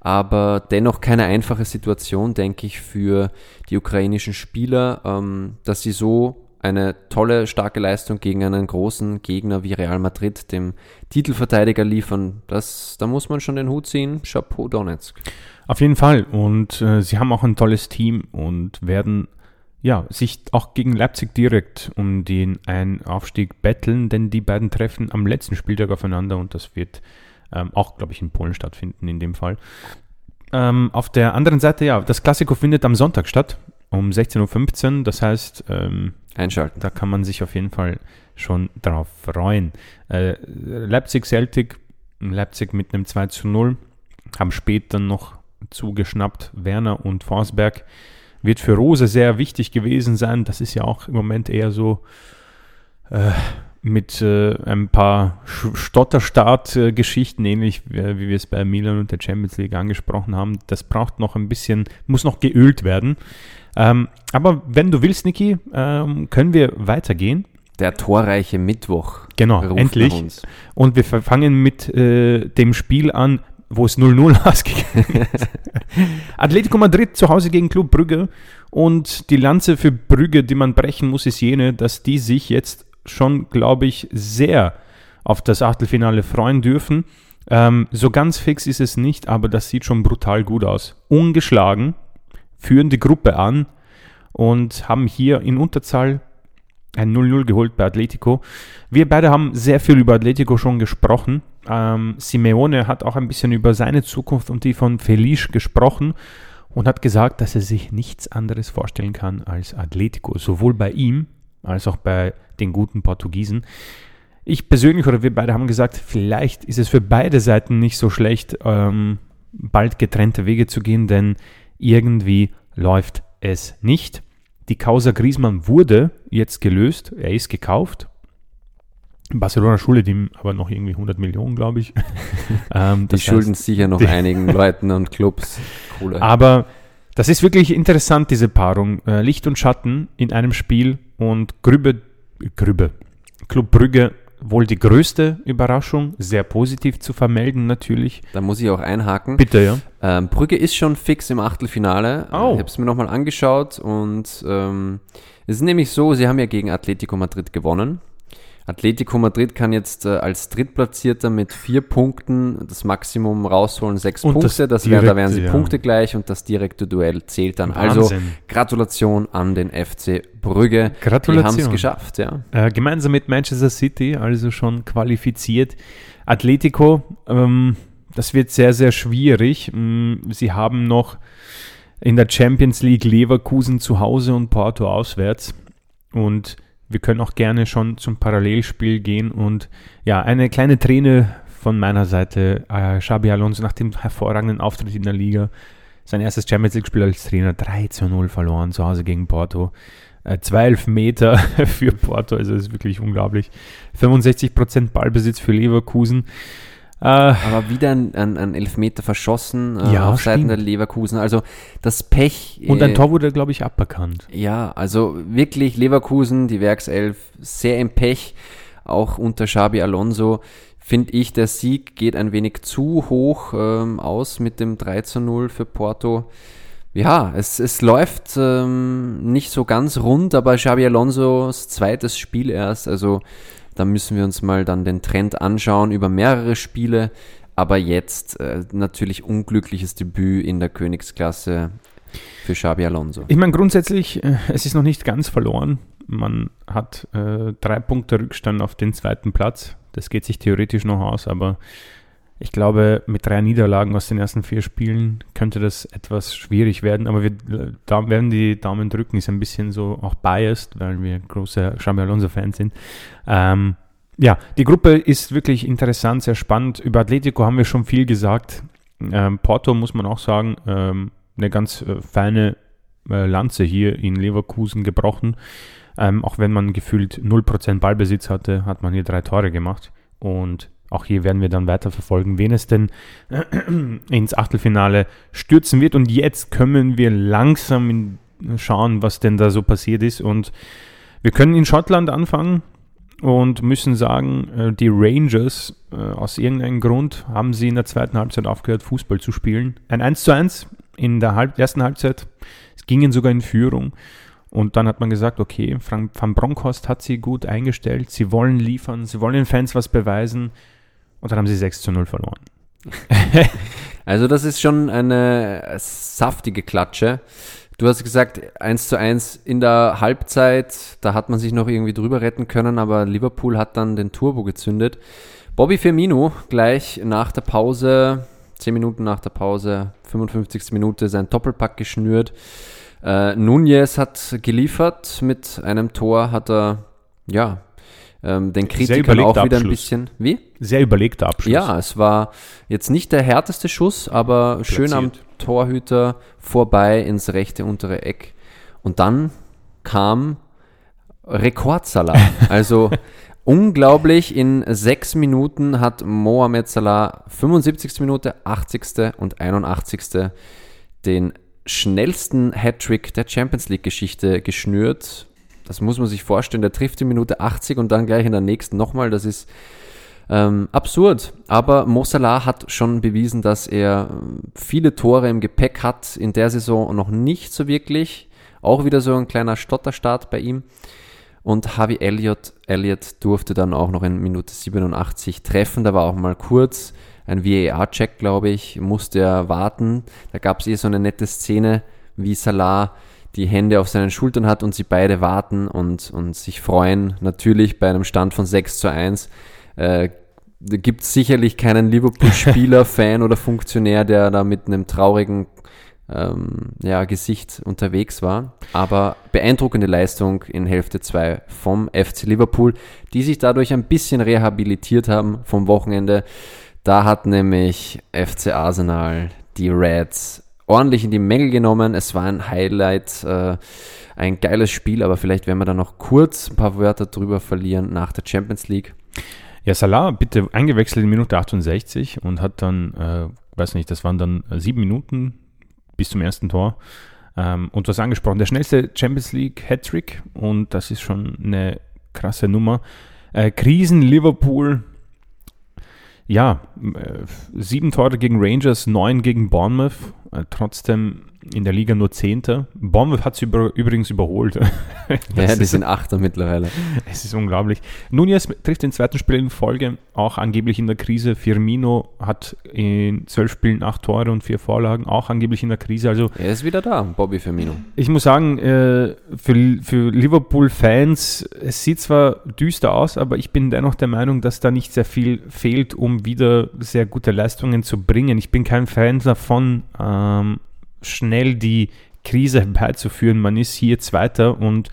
Aber dennoch keine einfache Situation, denke ich, für die ukrainischen Spieler, ähm, dass sie so eine tolle, starke Leistung gegen einen großen Gegner wie Real Madrid, dem Titelverteidiger, liefern. Das, da muss man schon den Hut ziehen. Chapeau Donetsk. Auf jeden Fall. Und äh, sie haben auch ein tolles Team und werden ja, sich auch gegen Leipzig direkt um den einen Aufstieg betteln, denn die beiden treffen am letzten Spieltag aufeinander und das wird ähm, auch, glaube ich, in Polen stattfinden in dem Fall. Ähm, auf der anderen Seite, ja, das Klassiko findet am Sonntag statt, um 16.15 Uhr. Das heißt, ähm, Einschalten. da kann man sich auf jeden Fall schon drauf freuen. Äh, Leipzig Celtic, Leipzig mit einem 2 zu 0, haben später noch zugeschnappt. Werner und Forsberg wird für Rose sehr wichtig gewesen sein. Das ist ja auch im Moment eher so äh, mit äh, ein paar Sch- Stotterstart-Geschichten, ähnlich wie, wie wir es bei Milan und der Champions League angesprochen haben. Das braucht noch ein bisschen, muss noch geölt werden. Ähm, aber wenn du willst, Niki, ähm, können wir weitergehen. Der torreiche Mittwoch. Genau, endlich. Und wir fangen mit äh, dem Spiel an, wo es 0-0 ausgegangen ist. Atletico Madrid zu Hause gegen Club Brügge. Und die Lanze für Brügge, die man brechen muss, ist jene, dass die sich jetzt schon, glaube ich, sehr auf das Achtelfinale freuen dürfen. Ähm, so ganz fix ist es nicht, aber das sieht schon brutal gut aus. Ungeschlagen, führen die Gruppe an und haben hier in Unterzahl ein 0-0 geholt bei Atletico. Wir beide haben sehr viel über Atletico schon gesprochen. Ähm, Simeone hat auch ein bisschen über seine Zukunft und die von Felice gesprochen. und hat gesagt, dass er sich nichts anderes vorstellen kann als Atletico, sowohl bei ihm als auch bei den guten Portugiesen. Ich persönlich oder wir beide haben gesagt, vielleicht ist es für beide Seiten nicht so schlecht, ähm, bald getrennte Wege zu gehen, denn irgendwie läuft es nicht. Die Causa Griezmann wurde jetzt gelöst, er ist gekauft. Barcelona schuldet ihm aber noch irgendwie 100 Millionen, glaube ich. ähm, die schulden sicher noch einigen Leuten und Clubs. Kohle. Aber das ist wirklich interessant, diese Paarung. Äh, Licht und Schatten in einem Spiel und Grübe, Grübe, Club Brügge wohl die größte Überraschung, sehr positiv zu vermelden natürlich. Da muss ich auch einhaken. Bitte, ja. Ähm, Brügge ist schon fix im Achtelfinale. Oh. Ich habe es mir nochmal angeschaut und ähm, es ist nämlich so, sie haben ja gegen Atletico Madrid gewonnen. Atletico Madrid kann jetzt äh, als Drittplatzierter mit vier Punkten das Maximum rausholen, sechs und Punkte. Das, das wäre, da wären sie ja. Punkte gleich und das direkte Duell zählt dann. Also Wahnsinn. Also Gratulation an den FC Brügge. Gratulation. Die haben es geschafft, ja. Äh, gemeinsam mit Manchester City, also schon qualifiziert. Atletico, ähm, das wird sehr, sehr schwierig. Mm, sie haben noch in der Champions League Leverkusen zu Hause und Porto auswärts. Und wir können auch gerne schon zum Parallelspiel gehen und ja, eine kleine Träne von meiner Seite. Äh, Xabi Alonso nach dem hervorragenden Auftritt in der Liga, sein erstes Champions League-Spiel als Trainer, 3 zu 0 verloren zu Hause gegen Porto. Äh, 12 Meter für Porto, also ist wirklich unglaublich. 65% Ballbesitz für Leverkusen. Äh, aber wieder ein, ein, ein Elfmeter verschossen äh, ja, auf Seiten der Leverkusen. Also das Pech. Und ein äh, Tor wurde, glaube ich, aberkannt. Ja, also wirklich Leverkusen, die Werkself, sehr im Pech. Auch unter Xabi Alonso finde ich, der Sieg geht ein wenig zu hoch ähm, aus mit dem 3 zu 0 für Porto. Ja, es, es läuft ähm, nicht so ganz rund, aber Xabi Alonsos zweites Spiel erst. Also da müssen wir uns mal dann den Trend anschauen über mehrere Spiele. Aber jetzt äh, natürlich unglückliches Debüt in der Königsklasse für Xabi Alonso. Ich meine, grundsätzlich, äh, es ist noch nicht ganz verloren. Man hat äh, drei Punkte Rückstand auf den zweiten Platz. Das geht sich theoretisch noch aus, aber ich glaube, mit drei Niederlagen aus den ersten vier Spielen könnte das etwas schwierig werden, aber wir da werden die Daumen drücken, ist ein bisschen so auch biased, weil wir große Xabi Alonso-Fans sind. Ähm, ja, die Gruppe ist wirklich interessant, sehr spannend. Über Atletico haben wir schon viel gesagt. Ähm, Porto muss man auch sagen, ähm, eine ganz äh, feine äh, Lanze hier in Leverkusen gebrochen. Ähm, auch wenn man gefühlt 0% Ballbesitz hatte, hat man hier drei Tore gemacht. Und auch hier werden wir dann weiter verfolgen, wen es denn ins Achtelfinale stürzen wird. Und jetzt können wir langsam schauen, was denn da so passiert ist. Und wir können in Schottland anfangen und müssen sagen, äh, die Rangers, äh, aus irgendeinem Grund, haben sie in der zweiten Halbzeit aufgehört, Fußball zu spielen. Ein 1 zu 1 in der Halb ersten Halbzeit. Es gingen sogar in Führung. Und dann hat man gesagt, okay, Frank van Bronckhorst hat sie gut eingestellt, sie wollen liefern, sie wollen den Fans was beweisen. Und dann haben sie 6 zu 0 verloren. also das ist schon eine saftige Klatsche. Du hast gesagt, 1 zu 1 in der Halbzeit, da hat man sich noch irgendwie drüber retten können, aber Liverpool hat dann den Turbo gezündet. Bobby Firmino gleich nach der Pause, 10 Minuten nach der Pause, 55. Minute, sein Doppelpack geschnürt. Äh, Nunez hat geliefert mit einem Tor, hat er, ja, ähm, den Kritikern auch wieder ein bisschen. Wie? Sehr überlegter Abschluss. Ja, es war jetzt nicht der härteste Schuss, aber Platziert. schön am Torhüter vorbei ins rechte untere Eck. Und dann kam Rekordsalah. Also unglaublich, in sechs Minuten hat Mohamed Salah 75. Minute, 80. und 81. den schnellsten Hattrick der Champions League Geschichte geschnürt das muss man sich vorstellen. Der trifft die Minute 80 und dann gleich in der nächsten nochmal. Das ist ähm, absurd. Aber Mo Salah hat schon bewiesen, dass er ähm, viele Tore im Gepäck hat. In der Saison noch nicht so wirklich. Auch wieder so ein kleiner Stotterstart bei ihm. Und Harvey Elliott, Elliott durfte dann auch noch in Minute 87 treffen. Da war auch mal kurz ein VAR-Check, glaube ich, musste er warten. Da gab es eh so eine nette Szene, wie Salah die Hände auf seinen Schultern hat und sie beide warten und, und sich freuen. Natürlich bei einem Stand von 6 zu 1 äh, gibt es sicherlich keinen Liverpool-Spieler, Fan oder Funktionär, der da mit einem traurigen ähm, ja, Gesicht unterwegs war. Aber beeindruckende Leistung in Hälfte 2 vom FC Liverpool, die sich dadurch ein bisschen rehabilitiert haben vom Wochenende. Da hat nämlich FC Arsenal die Reds ordentlich in die Mängel genommen. Es war ein Highlight, äh, ein geiles Spiel, aber vielleicht werden wir da noch kurz ein paar Wörter drüber verlieren nach der Champions League. Ja, Salah bitte eingewechselt in Minute 68 und hat dann, äh, weiß nicht, das waren dann sieben Minuten bis zum ersten Tor. Ähm, und hast angesprochen, der schnellste Champions League Hattrick und das ist schon eine krasse Nummer. Äh, Krisen Liverpool, ja, äh, sieben Tore gegen Rangers, neun gegen Bournemouth, trotzdem in der Liga nur Zehnter. Bournemouth hat sie über, übrigens überholt. ja, die sind Achter mittlerweile. Es ist unglaublich. Nunez trifft den zweiten Spiel in Folge, auch angeblich in der Krise. Firmino hat in zwölf Spielen acht Tore und vier Vorlagen, auch angeblich in der Krise. Also, er ist wieder da, Bobby Firmino. Ich muss sagen, äh, für, für Liverpool-Fans, es sieht zwar düster aus, aber ich bin dennoch der Meinung, dass da nicht sehr viel fehlt, um wieder sehr gute Leistungen zu bringen. Ich bin kein Fan davon, ähm, schnell die Krise herbeizuführen. Man ist hier Zweiter und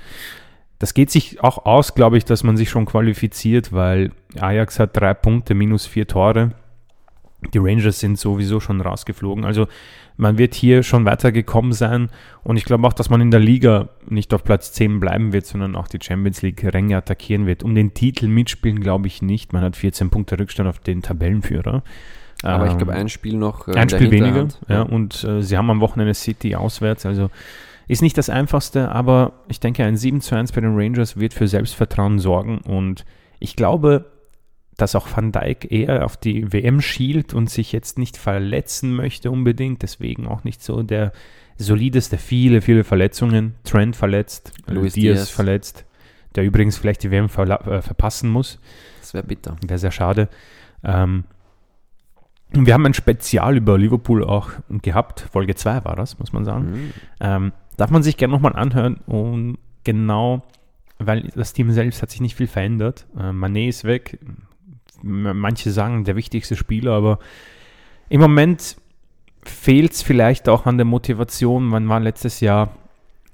das geht sich auch aus, glaube ich, dass man sich schon qualifiziert, weil Ajax hat drei Punkte, minus vier Tore. Die Rangers sind sowieso schon rausgeflogen. Also man wird hier schon weitergekommen sein. Und ich glaube auch, dass man in der Liga nicht auf Platz 10 bleiben wird, sondern auch die Champions League-Ränge attackieren wird. Um den Titel mitspielen, glaube ich nicht. Man hat 14 Punkte Rückstand auf den Tabellenführer. Aber ähm, ich glaube, ein Spiel noch. Äh, ein Spiel weniger, ja. Und äh, sie haben am Wochenende City auswärts, also ist nicht das einfachste, aber ich denke, ein 7 zu 1 bei den Rangers wird für Selbstvertrauen sorgen und ich glaube, dass auch Van Dijk eher auf die WM schielt und sich jetzt nicht verletzen möchte unbedingt, deswegen auch nicht so der solideste, viele, viele Verletzungen. Trent verletzt, Luis Diaz, Diaz verletzt, der übrigens vielleicht die WM äh, verpassen muss. Das wäre bitter. Wäre sehr schade. Ähm, wir haben ein Spezial über Liverpool auch gehabt. Folge 2 war das, muss man sagen. Mhm. Ähm, darf man sich gerne nochmal anhören und genau, weil das Team selbst hat sich nicht viel verändert. Äh, Manet ist weg. Manche sagen der wichtigste Spieler, aber im Moment fehlt es vielleicht auch an der Motivation. Man war letztes Jahr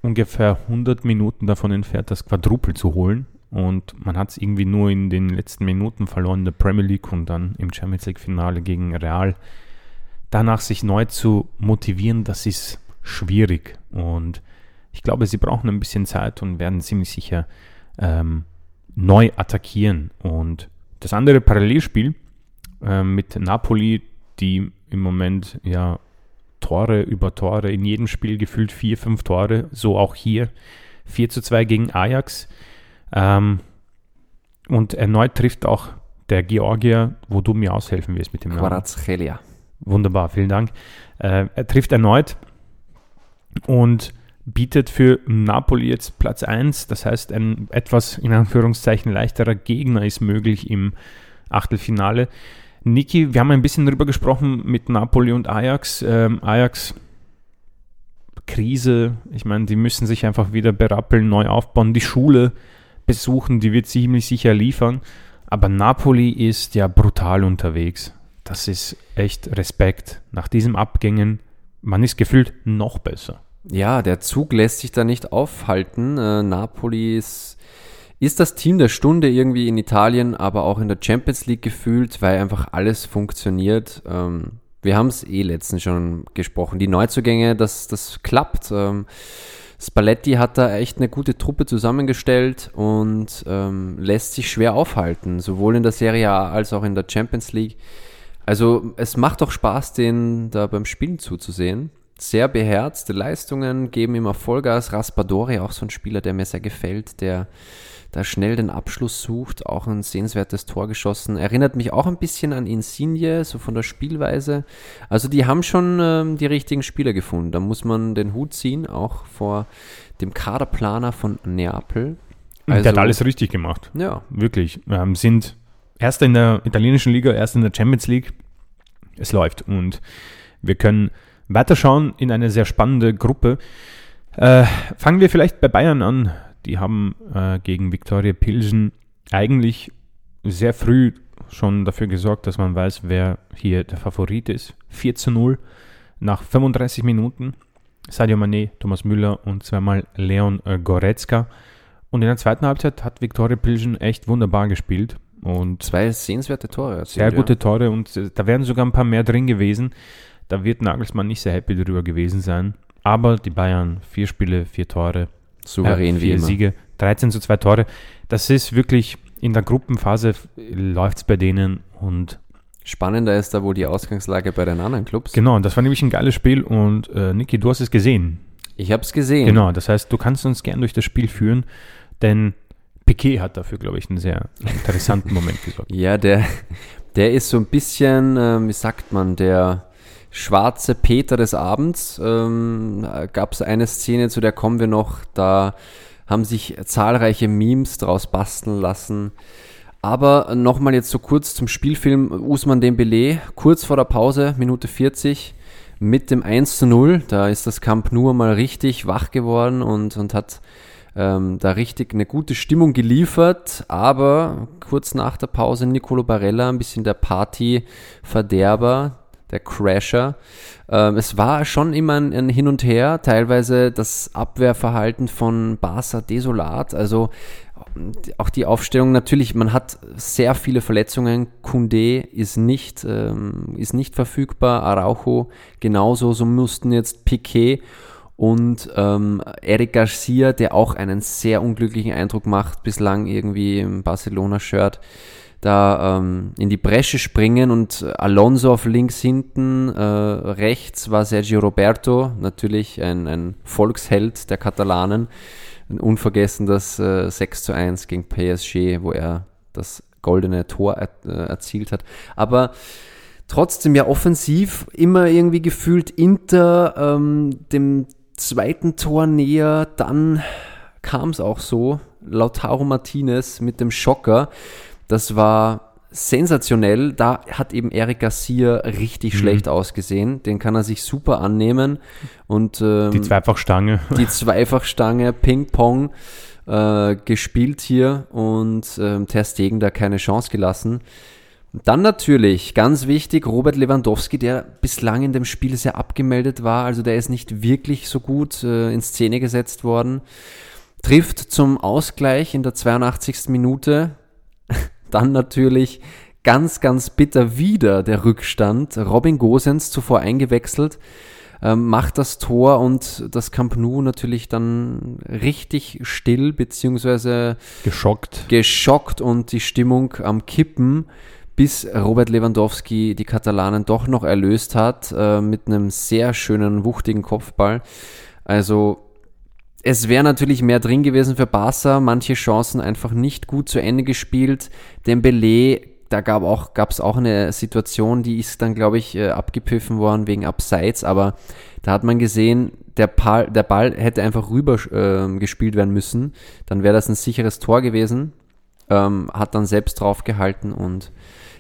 ungefähr 100 Minuten davon entfernt, das Quadruple zu holen. Und man hat es irgendwie nur in den letzten Minuten verloren in der Premier League und dann im Champions League-Finale gegen Real. Danach sich neu zu motivieren, das ist schwierig. Und ich glaube, sie brauchen ein bisschen Zeit und werden ziemlich sicher ähm, neu attackieren. Und das andere Parallelspiel äh, mit Napoli, die im Moment ja Tore über Tore in jedem Spiel gefühlt vier, fünf Tore, so auch hier 4 zu 2 gegen Ajax. Ähm, und erneut trifft auch der Georgier, wo du mir aushelfen wirst mit dem Namen. Quarazchelia. Wunderbar, vielen Dank. Äh, er trifft erneut und bietet für Napoli jetzt Platz 1. Das heißt, ein etwas in Anführungszeichen leichterer Gegner ist möglich im Achtelfinale. Niki, wir haben ein bisschen darüber gesprochen mit Napoli und Ajax. Ähm, Ajax Krise, ich meine, die müssen sich einfach wieder berappeln, neu aufbauen. Die Schule besuchen, die wird ziemlich sicher liefern. Aber Napoli ist ja brutal unterwegs. Das ist echt Respekt. Nach diesen Abgängen, man ist gefühlt noch besser. Ja, der Zug lässt sich da nicht aufhalten. Äh, Napoli ist, ist das Team der Stunde irgendwie in Italien, aber auch in der Champions League gefühlt, weil einfach alles funktioniert. Ähm, wir haben es eh letztens schon gesprochen. Die Neuzugänge, das, das klappt. Ähm, Spalletti hat da echt eine gute Truppe zusammengestellt und ähm, lässt sich schwer aufhalten, sowohl in der Serie A als auch in der Champions League. Also es macht doch Spaß, den da beim Spielen zuzusehen. Sehr beherzte Leistungen, geben immer Vollgas. Raspadori, auch so ein Spieler, der mir sehr gefällt, der da schnell den Abschluss sucht, auch ein sehenswertes Tor geschossen. Erinnert mich auch ein bisschen an Insigne, so von der Spielweise. Also die haben schon ähm, die richtigen Spieler gefunden. Da muss man den Hut ziehen, auch vor dem Kaderplaner von Neapel. Also, der hat alles richtig gemacht. Ja. Wirklich. Ähm, sind Erster in der italienischen Liga, Erster in der Champions League. Es läuft. Und wir können weiterschauen in eine sehr spannende Gruppe. Äh, fangen wir vielleicht bei Bayern an. Die haben äh, gegen Viktoria Pilsen eigentlich sehr früh schon dafür gesorgt, dass man weiß, wer hier der Favorit ist. 4 zu 0 nach 35 Minuten. Sadio Mané, Thomas Müller und zweimal Leon äh, Goretzka. Und in der zweiten Halbzeit hat Viktoria Pilsen echt wunderbar gespielt. Und Zwei sehenswerte Tore. erzielt, sehr ja. gute Tore und äh, da wären sogar ein paar mehr drin gewesen. Da wird Nagelsmann nicht sehr happy darüber gewesen sein. Aber die Bayern, vier Spiele, vier Tore, Souverän äh, wie vier immer. Siege, 13 zu 2 Tore. Das ist wirklich, in der Gruppenphase läuft es bei denen und Spannender ist da wohl die Ausgangslage bei den anderen Clubs. genau, das war nämlich ein geiles Spiel und äh, Niki, du hast es gesehen. Ich habe es gesehen. Genau, das heißt, du kannst uns gern durch das Spiel führen, denn Piquet hat dafür, glaube ich, einen sehr interessanten Moment gesorgt. Ja, der, der ist so ein bisschen, ähm, wie sagt man, der schwarze Peter des Abends. Ähm, Gab es eine Szene, zu der kommen wir noch, da haben sich zahlreiche Memes draus basteln lassen. Aber nochmal jetzt so kurz zum Spielfilm Usman Dembele, kurz vor der Pause, Minute 40, mit dem 1 zu 0. Da ist das Camp nur mal richtig wach geworden und, und hat ähm, da richtig eine gute Stimmung geliefert, aber kurz nach der Pause Nicolo Barella, ein bisschen der Partyverderber, der Crasher. Ähm, es war schon immer ein, ein Hin und Her, teilweise das Abwehrverhalten von Barca desolat, also auch die Aufstellung natürlich, man hat sehr viele Verletzungen. Kunde ist nicht, ähm, ist nicht verfügbar, Araujo genauso, so mussten jetzt Piquet und ähm, Eric Garcia, der auch einen sehr unglücklichen Eindruck macht, bislang irgendwie im Barcelona-Shirt, da ähm, in die Bresche springen und Alonso auf links hinten, äh, rechts war Sergio Roberto, natürlich ein, ein Volksheld der Katalanen. Unvergessen das äh, 6 zu 1 gegen PSG, wo er das goldene Tor er, äh, erzielt hat. Aber trotzdem ja offensiv immer irgendwie gefühlt Inter ähm, dem zweiten Tor näher. Dann kam es auch so. Lautaro Martinez mit dem Schocker. Das war sensationell. Da hat eben Eric Garcia richtig Mhm. schlecht ausgesehen. Den kann er sich super annehmen. Und ähm, Die Zweifachstange. die Zweifachstange, Ping-Pong äh, gespielt hier und ähm, Ter Stegen da keine Chance gelassen. Dann natürlich, ganz wichtig, Robert Lewandowski, der bislang in dem Spiel sehr abgemeldet war, also der ist nicht wirklich so gut äh, in Szene gesetzt worden, trifft zum Ausgleich in der 82. Minute. Dann natürlich ganz, ganz bitter wieder der Rückstand. Robin Gosens zuvor eingewechselt ähm, macht das Tor und das Camp Nou natürlich dann richtig still beziehungsweise Geschockt. geschockt und die Stimmung am Kippen, bis Robert Lewandowski die Katalanen doch noch erlöst hat äh, mit einem sehr schönen, wuchtigen Kopfball. Also es wäre natürlich mehr drin gewesen für Barca, manche Chancen einfach nicht gut zu Ende gespielt. Dembele, da gab auch gab es auch eine Situation, die ist dann glaube ich äh, abgepfiffen worden wegen Abseits, aber da hat man gesehen, der, Ball, der Ball hätte einfach rüber äh, gespielt werden müssen, dann wäre das ein sicheres Tor gewesen. Ähm, hat dann selbst draufgehalten und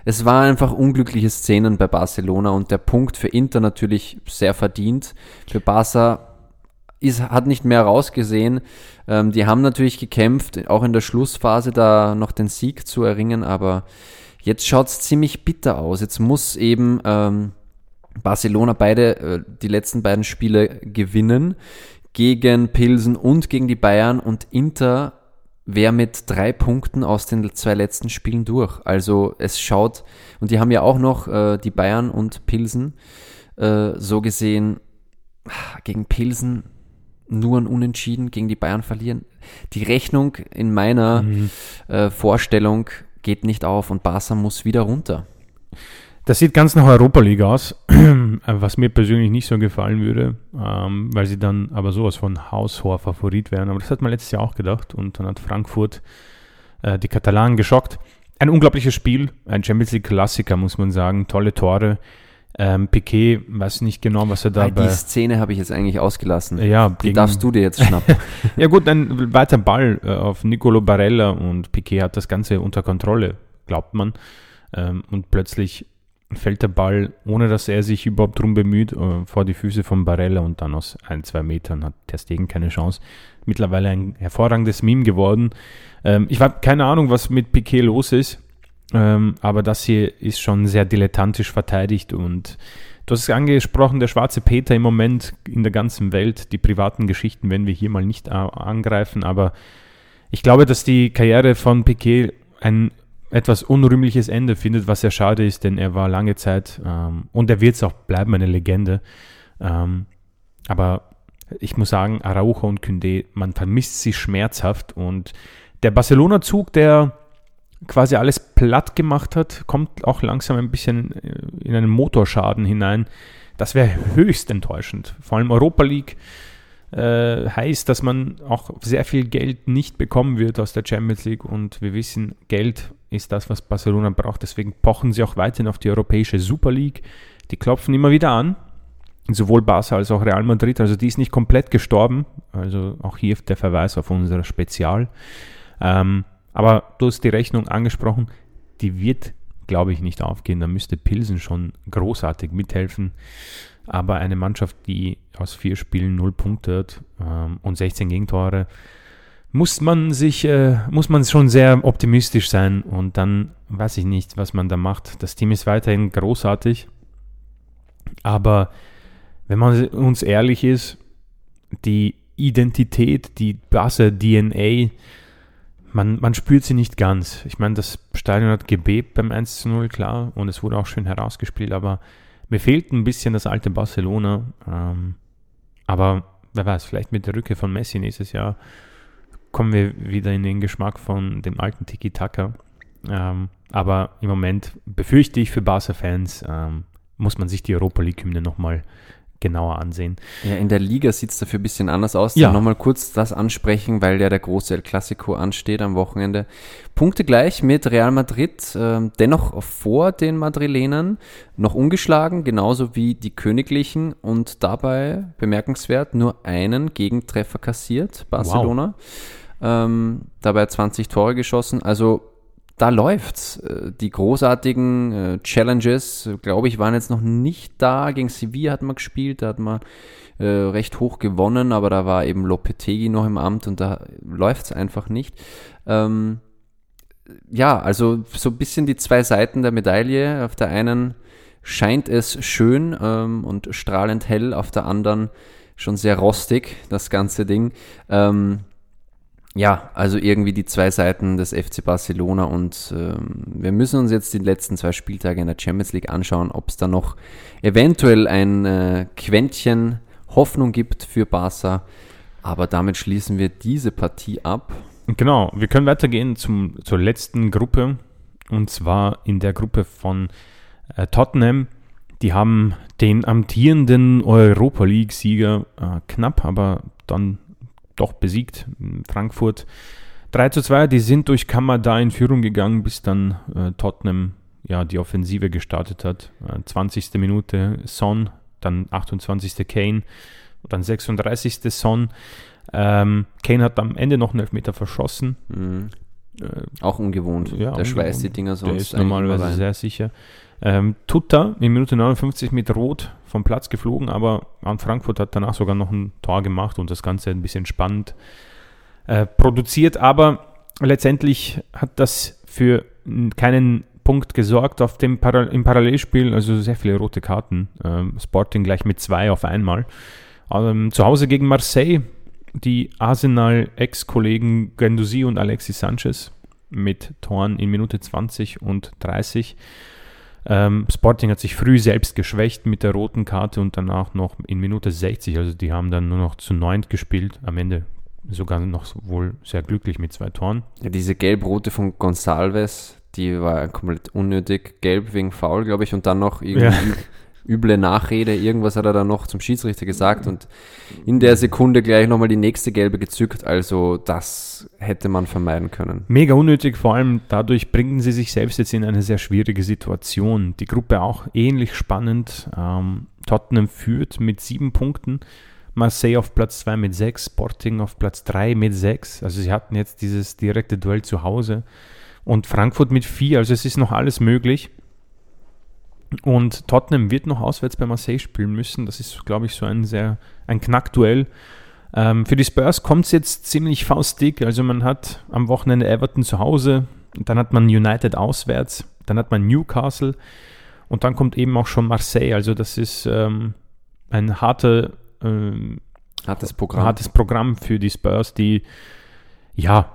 es war einfach unglückliche Szenen bei Barcelona und der Punkt für Inter natürlich sehr verdient. Für Barca ist, hat nicht mehr rausgesehen. Ähm, die haben natürlich gekämpft, auch in der Schlussphase da noch den Sieg zu erringen, aber jetzt schaut es ziemlich bitter aus. Jetzt muss eben ähm, Barcelona beide, äh, die letzten beiden Spiele gewinnen gegen Pilsen und gegen die Bayern und Inter wäre mit drei Punkten aus den zwei letzten Spielen durch. Also es schaut, und die haben ja auch noch äh, die Bayern und Pilsen, äh, so gesehen, gegen Pilsen nur ein Unentschieden, gegen die Bayern verlieren. Die Rechnung in meiner Mhm. äh, Vorstellung geht nicht auf und Barca muss wieder runter. Das sieht ganz nach Europa League aus, was mir persönlich nicht so gefallen würde, ähm, weil sie dann aber sowas von haushoher Favorit wären. Aber das hat man letztes Jahr auch gedacht und dann hat Frankfurt äh, die Katalanen geschockt. Ein unglaubliches Spiel, ein Champions League Klassiker, muss man sagen. Tolle Tore. Ähm, Piquet weiß nicht genau, was er Weil dabei. die Szene habe ich jetzt eigentlich ausgelassen. Ja, Die gegen- darfst du dir jetzt schnappen. Ja gut, ein weiter Ball äh, auf Nicolo Barella und Piquet hat das Ganze unter Kontrolle, glaubt man. Ähm, und plötzlich fällt der Ball, ohne dass er sich überhaupt drum bemüht, äh, vor die Füße von Barella und dann aus ein, zwei Metern hat Ter Stegen keine Chance. Mittlerweile ein hervorragendes Meme geworden. Ähm, ich habe keine Ahnung, was mit Piquet los ist. Ähm, aber das hier ist schon sehr dilettantisch verteidigt und du hast es angesprochen, der schwarze Peter im Moment in der ganzen Welt. Die privaten Geschichten werden wir hier mal nicht angreifen, aber ich glaube, dass die Karriere von Piquet ein etwas unrühmliches Ende findet, was sehr schade ist, denn er war lange Zeit ähm, und er wird es auch bleiben, eine Legende. Ähm, aber ich muss sagen, Araujo und Kündé, man vermisst sie schmerzhaft und der Barcelona-Zug, der quasi alles platt gemacht hat, kommt auch langsam ein bisschen äh, in einen Motorschaden hinein. Das wäre höchst enttäuschend. Vor allem Europa League äh, heißt, dass man auch sehr viel Geld nicht bekommen wird aus der Champions League und wir wissen, Geld ist das, was Barcelona braucht. Deswegen pochen sie auch weiterhin auf die europäische Super League. Die klopfen immer wieder an. Sowohl Barca als auch Real Madrid. Also die ist nicht komplett gestorben. Also auch hier der Verweis auf unser Spezial. Ähm, aber du hast die Rechnung angesprochen, die wird, glaube ich, nicht aufgehen. Da müsste Pilsen schon großartig mithelfen. Aber eine Mannschaft, die aus vier Spielen null Punkte hat ähm, und 16 Gegentore, muss man sich, äh, muss man schon sehr optimistisch sein und dann weiß ich nicht, was man da macht. Das Team ist weiterhin großartig, aber wenn man uns ehrlich ist, die Identität, die Basse DNA, man, man spürt sie nicht ganz. Ich meine, das Stadion hat gebebt beim 1 zu 0, klar, und es wurde auch schön herausgespielt, aber mir fehlt ein bisschen das alte Barcelona. Ähm, aber wer weiß, vielleicht mit der Rückkehr von Messi nächstes Jahr kommen wir wieder in den Geschmack von dem alten Tiki-Taka. Ähm, aber im Moment befürchte ich für Barca-Fans, ähm, muss man sich die Europa League-Hymne nochmal genauer ansehen. Ja, in der Liga sieht es dafür ein bisschen anders aus. Ja. Nochmal kurz das ansprechen, weil ja der große El Clasico ansteht am Wochenende. Punkte gleich mit Real Madrid, äh, dennoch vor den Madrilenern, noch ungeschlagen, genauso wie die Königlichen und dabei bemerkenswert nur einen Gegentreffer kassiert, Barcelona. Wow. Ähm, dabei 20 Tore geschossen. Also da läuft's. Äh, die großartigen äh, Challenges, glaube ich, waren jetzt noch nicht da. Gegen Sevilla hat man gespielt, da hat man äh, recht hoch gewonnen, aber da war eben Lopetegi noch im Amt und da läuft's einfach nicht. Ähm, ja, also so ein bisschen die zwei Seiten der Medaille. Auf der einen scheint es schön ähm, und strahlend hell, auf der anderen schon sehr rostig, das ganze Ding. Ähm, ja, also irgendwie die zwei Seiten des FC Barcelona und ähm, wir müssen uns jetzt die letzten zwei Spieltage in der Champions League anschauen, ob es da noch eventuell ein äh, Quäntchen Hoffnung gibt für Barca. Aber damit schließen wir diese Partie ab. Genau, wir können weitergehen zum, zur letzten Gruppe und zwar in der Gruppe von äh, Tottenham. Die haben den amtierenden Europa League-Sieger äh, knapp, aber dann doch besiegt. Frankfurt 3 zu 2, die sind durch Kamada in Führung gegangen, bis dann äh, Tottenham ja, die Offensive gestartet hat. Äh, 20. Minute Son, dann 28. Kane, dann 36. Son. Ähm, Kane hat am Ende noch einen Elfmeter verschossen. Mhm. Äh, Auch ungewohnt. Ja, der ungewohnt. schweißt die Dinger sonst. Der ist normalerweise sehr sicher. Ähm, Tutta in Minute 59 mit Rot vom Platz geflogen, aber an Frankfurt hat danach sogar noch ein Tor gemacht und das Ganze ein bisschen spannend äh, produziert. Aber letztendlich hat das für keinen Punkt gesorgt auf dem Para im Parallelspiel, also sehr viele rote Karten. Ähm, Sporting gleich mit zwei auf einmal. Ähm, zu Hause gegen Marseille, die Arsenal-Ex-Kollegen Gendouzi und Alexis Sanchez mit Toren in Minute 20 und 30. Ähm, Sporting hat sich früh selbst geschwächt mit der roten Karte und danach noch in Minute 60. Also die haben dann nur noch zu neunt gespielt. Am Ende sogar noch wohl sehr glücklich mit zwei Toren. Ja, diese gelb-rote von Gonsalves, die war komplett unnötig. Gelb wegen Foul, glaube ich, und dann noch irgendwie Ja. üble Nachrede. Irgendwas hat er dann noch zum Schiedsrichter gesagt und in der Sekunde gleich nochmal die nächste gelbe gezückt. Also das hätte man vermeiden können. Mega unnötig, vor allem dadurch bringen sie sich selbst jetzt in eine sehr schwierige Situation. Die Gruppe auch ähnlich spannend. Ähm, Tottenham führt mit sieben Punkten, Marseille auf Platz 2 mit 6, Sporting auf Platz 3 mit 6. Also sie hatten jetzt dieses direkte Duell zu Hause und Frankfurt mit 4, also es ist noch alles möglich. Und Tottenham wird noch auswärts bei Marseille spielen müssen. Das ist, glaube ich, so ein sehr ein Knackduell. Ähm, für die Spurs kommt es jetzt ziemlich faustig. Also man hat am Wochenende Everton zu Hause, dann hat man United auswärts, dann hat man Newcastle und dann kommt eben auch schon Marseille. Also das ist ähm, ein harte, ähm, hartes, Programm. hartes Programm für die Spurs, die ja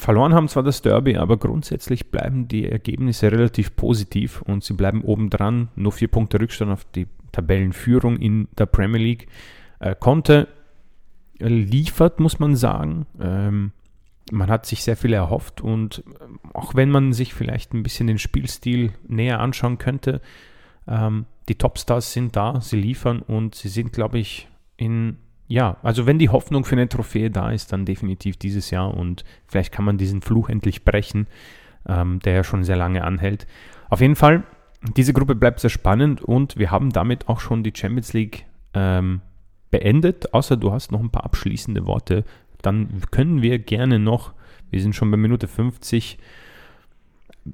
verloren haben zwar das Derby, aber grundsätzlich bleiben die Ergebnisse relativ positiv und sie bleiben obendran. Nur vier Punkte Rückstand auf die Tabellenführung in der Premier League. Äh, Conte liefert, muss man sagen. Ähm, man hat sich sehr viel erhofft und ähm, auch wenn man sich vielleicht ein bisschen den Spielstil näher anschauen könnte, ähm, die Topstars sind da, sie liefern und sie sind, glaube ich, in, ja, also wenn die Hoffnung für eine Trophäe da ist, dann definitiv dieses Jahr und vielleicht kann man diesen Fluch endlich brechen, ähm, der ja schon sehr lange anhält. Auf jeden Fall, diese Gruppe bleibt sehr spannend und wir haben damit auch schon die Champions League ähm, beendet, außer du hast noch ein paar abschließende Worte dann können wir gerne noch, wir sind schon bei Minute 50,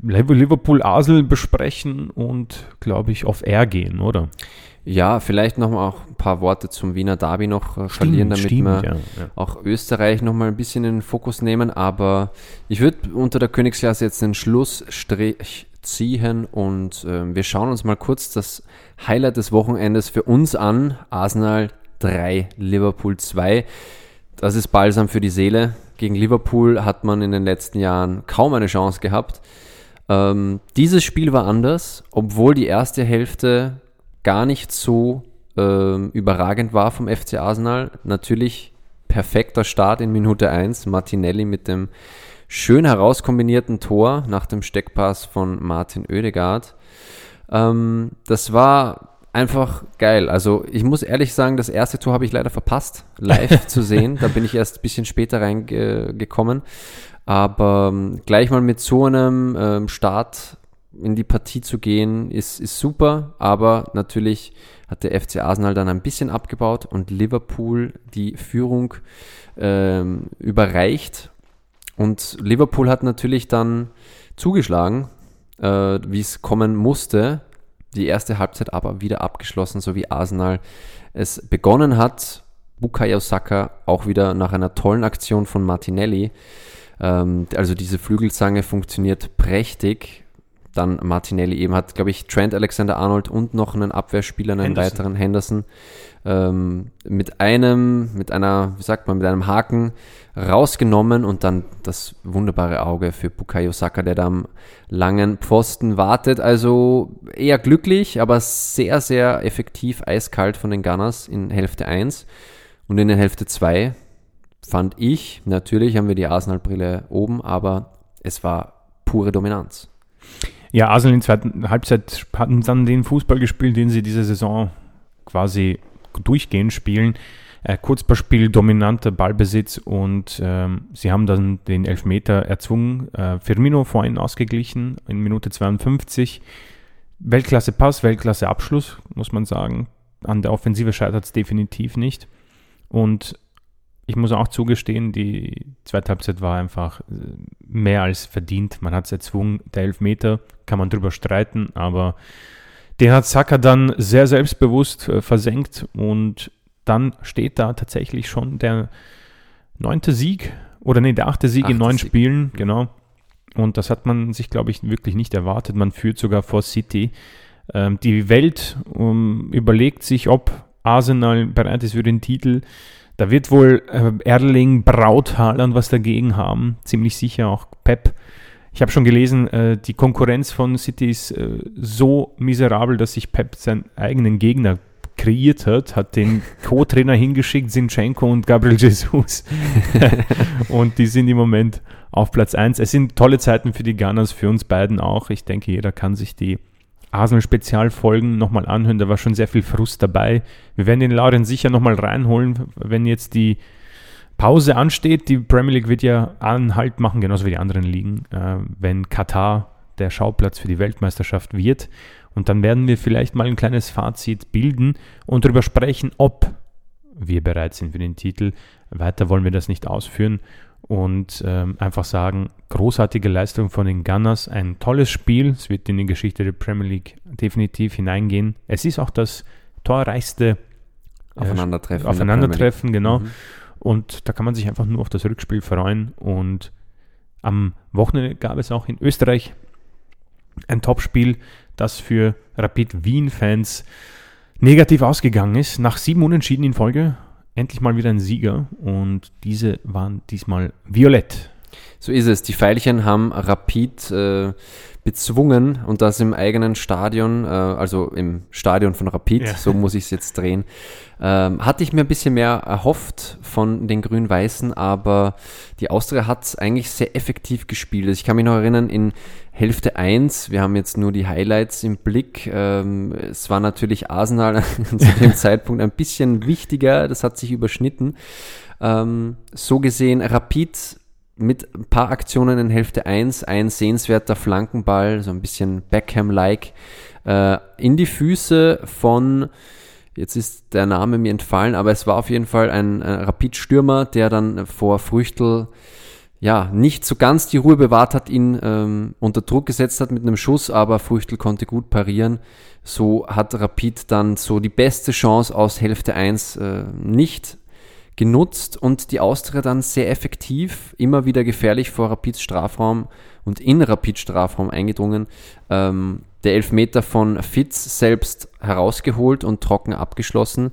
Liverpool-Asel besprechen und, glaube ich, auf R gehen, oder? Ja, vielleicht noch mal auch ein paar Worte zum Wiener Derby noch äh, verlieren, damit stimmt, wir ja, ja. auch Österreich noch mal ein bisschen in den Fokus nehmen. Aber ich würde unter der Königsklasse jetzt den Schlussstrich ziehen und äh, wir schauen uns mal kurz das Highlight des Wochenendes für uns an. Arsenal 3, Liverpool 2 das ist balsam für die Seele. Gegen Liverpool hat man in den letzten Jahren kaum eine Chance gehabt. Ähm, dieses Spiel war anders, obwohl die erste Hälfte gar nicht so ähm, überragend war vom FC Arsenal. Natürlich perfekter Start in Minute 1. Martinelli mit dem schön herauskombinierten Tor nach dem Steckpass von Martin Oedegaard. Ähm, das war einfach geil. Also ich muss ehrlich sagen, das erste Tor habe ich leider verpasst, live zu sehen. Da bin ich erst ein bisschen später reingekommen. Aber ähm, gleich mal mit so einem ähm, Start in die Partie zu gehen, ist, ist super. Aber natürlich hat der FC Arsenal dann ein bisschen abgebaut und Liverpool die Führung ähm, überreicht. Und Liverpool hat natürlich dann zugeschlagen, äh, wie es kommen musste die erste Halbzeit aber wieder abgeschlossen, so wie Arsenal es begonnen hat. Bukayo Saka auch wieder nach einer tollen Aktion von Martinelli. Ähm, also diese Flügelzange funktioniert prächtig. Dann Martinelli eben hat, glaube ich, Trent Alexander-Arnold und noch einen Abwehrspieler, einen Henderson. weiteren Henderson, ähm, mit einem, mit einer, wie sagt man, mit einem Haken rausgenommen und dann das wunderbare Auge für Bukayo Saka, der da am langen Pfosten wartet. Also eher glücklich, aber sehr, sehr effektiv eiskalt von den Gunners in Hälfte 1 und in der Hälfte 2 fand ich, natürlich haben wir die Arsenal-Brille oben, aber es war pure Dominanz. Ja, Arsenal in der zweiten Halbzeit hatten dann den Fußball gespielt, den sie diese Saison quasi durchgehend spielen. Äh, Kurzballspiel, dominanter Ballbesitz und ähm, sie haben dann den Elfmeter erzwungen. Äh, Firmino vorhin ausgeglichen in Minute 52. Weltklasse Pass, Weltklasse Abschluss, muss man sagen. An der Offensive scheitert es definitiv nicht. Und ich muss auch zugestehen, die zweite Halbzeit war einfach äh, mehr als verdient. Man hat es erzwungen. Der Elfmeter kann man drüber streiten, aber den hat Saka dann sehr selbstbewusst äh, versenkt und dann steht da tatsächlich schon der neunte Sieg oder nee, der achte Sieg achte in neun Sieg. Spielen, genau. Und das hat man sich, glaube ich, wirklich nicht erwartet. Man führt sogar vor City. Ähm, die Welt um, überlegt sich, ob Arsenal bereit ist für den Titel. Da wird wohl äh, Erling Braut Haaland was dagegen haben. Ziemlich sicher auch Pep. Ich habe schon gelesen, äh, die Konkurrenz von City ist äh, so miserabel, dass sich Pep seinen eigenen Gegner kreiert hat, hat den Co-Trainer hingeschickt, Sinchenko und Gabriel Jesus. und die sind im Moment auf Platz 1. Es sind tolle Zeiten für die Gunners, für uns beiden auch. Ich denke, jeder kann sich die Arsenal-Spezialfolgen nochmal anhören. Da war schon sehr viel Frust dabei. Wir werden den Lauren sicher nochmal reinholen, wenn jetzt die Pause ansteht. Die Premier League wird ja Anhalt machen, genauso wie die anderen Ligen, äh, wenn Katar der Schauplatz für die Weltmeisterschaft wird. Und dann werden wir vielleicht mal ein kleines Fazit bilden und darüber sprechen, ob wir bereit sind für den Titel. Weiter wollen wir das nicht ausführen und ähm, einfach sagen, großartige Leistung von den Gunners, ein tolles Spiel. Es wird in die Geschichte der Premier League definitiv hineingehen. Es ist auch das torreichste äh, Aufeinandertreffen. Aufeinandertreffen, genau. Mhm. Und da kann man sich einfach nur auf das Rückspiel freuen. Und Am Wochenende gab es auch in Österreich ein Topspiel, das für Rapid Wien-Fans negativ ausgegangen ist. Nach sieben Unentschieden in Folge endlich mal wieder ein Sieger und diese waren diesmal violett. So ist es. Die Veilchen haben Rapid äh, bezwungen und das im eigenen Stadion, äh, also im Stadion von Rapid, ja. so muss ich es jetzt drehen. Ähm, hatte ich mir ein bisschen mehr erhofft von den Grün-Weißen, aber die Austria hat eigentlich sehr effektiv gespielt. Ich kann mich noch erinnern, in Hälfte 1, wir haben jetzt nur die Highlights im Blick. Ähm, es war natürlich Arsenal zu dem Zeitpunkt ein bisschen wichtiger, das hat sich überschnitten. Ähm, so gesehen, Rapid mit ein paar Aktionen in Hälfte 1, ein sehenswerter Flankenball, so ein bisschen Beckham-like, äh, in die Füße von, jetzt ist der Name mir entfallen, aber es war auf jeden Fall ein, ein Rapid-Stürmer, der dann vor Früchtel ja, nicht so ganz die Ruhe bewahrt hat, ihn ähm, unter Druck gesetzt hat mit einem Schuss, aber Früchtel konnte gut parieren. So hat Rapid dann so die beste Chance aus Hälfte 1 äh, nicht genutzt und die Austria dann sehr effektiv, immer wieder gefährlich vor Rapids Strafraum und in Rapids Strafraum eingedrungen. Ähm, der Elfmeter von Fitz selbst herausgeholt und trocken abgeschlossen.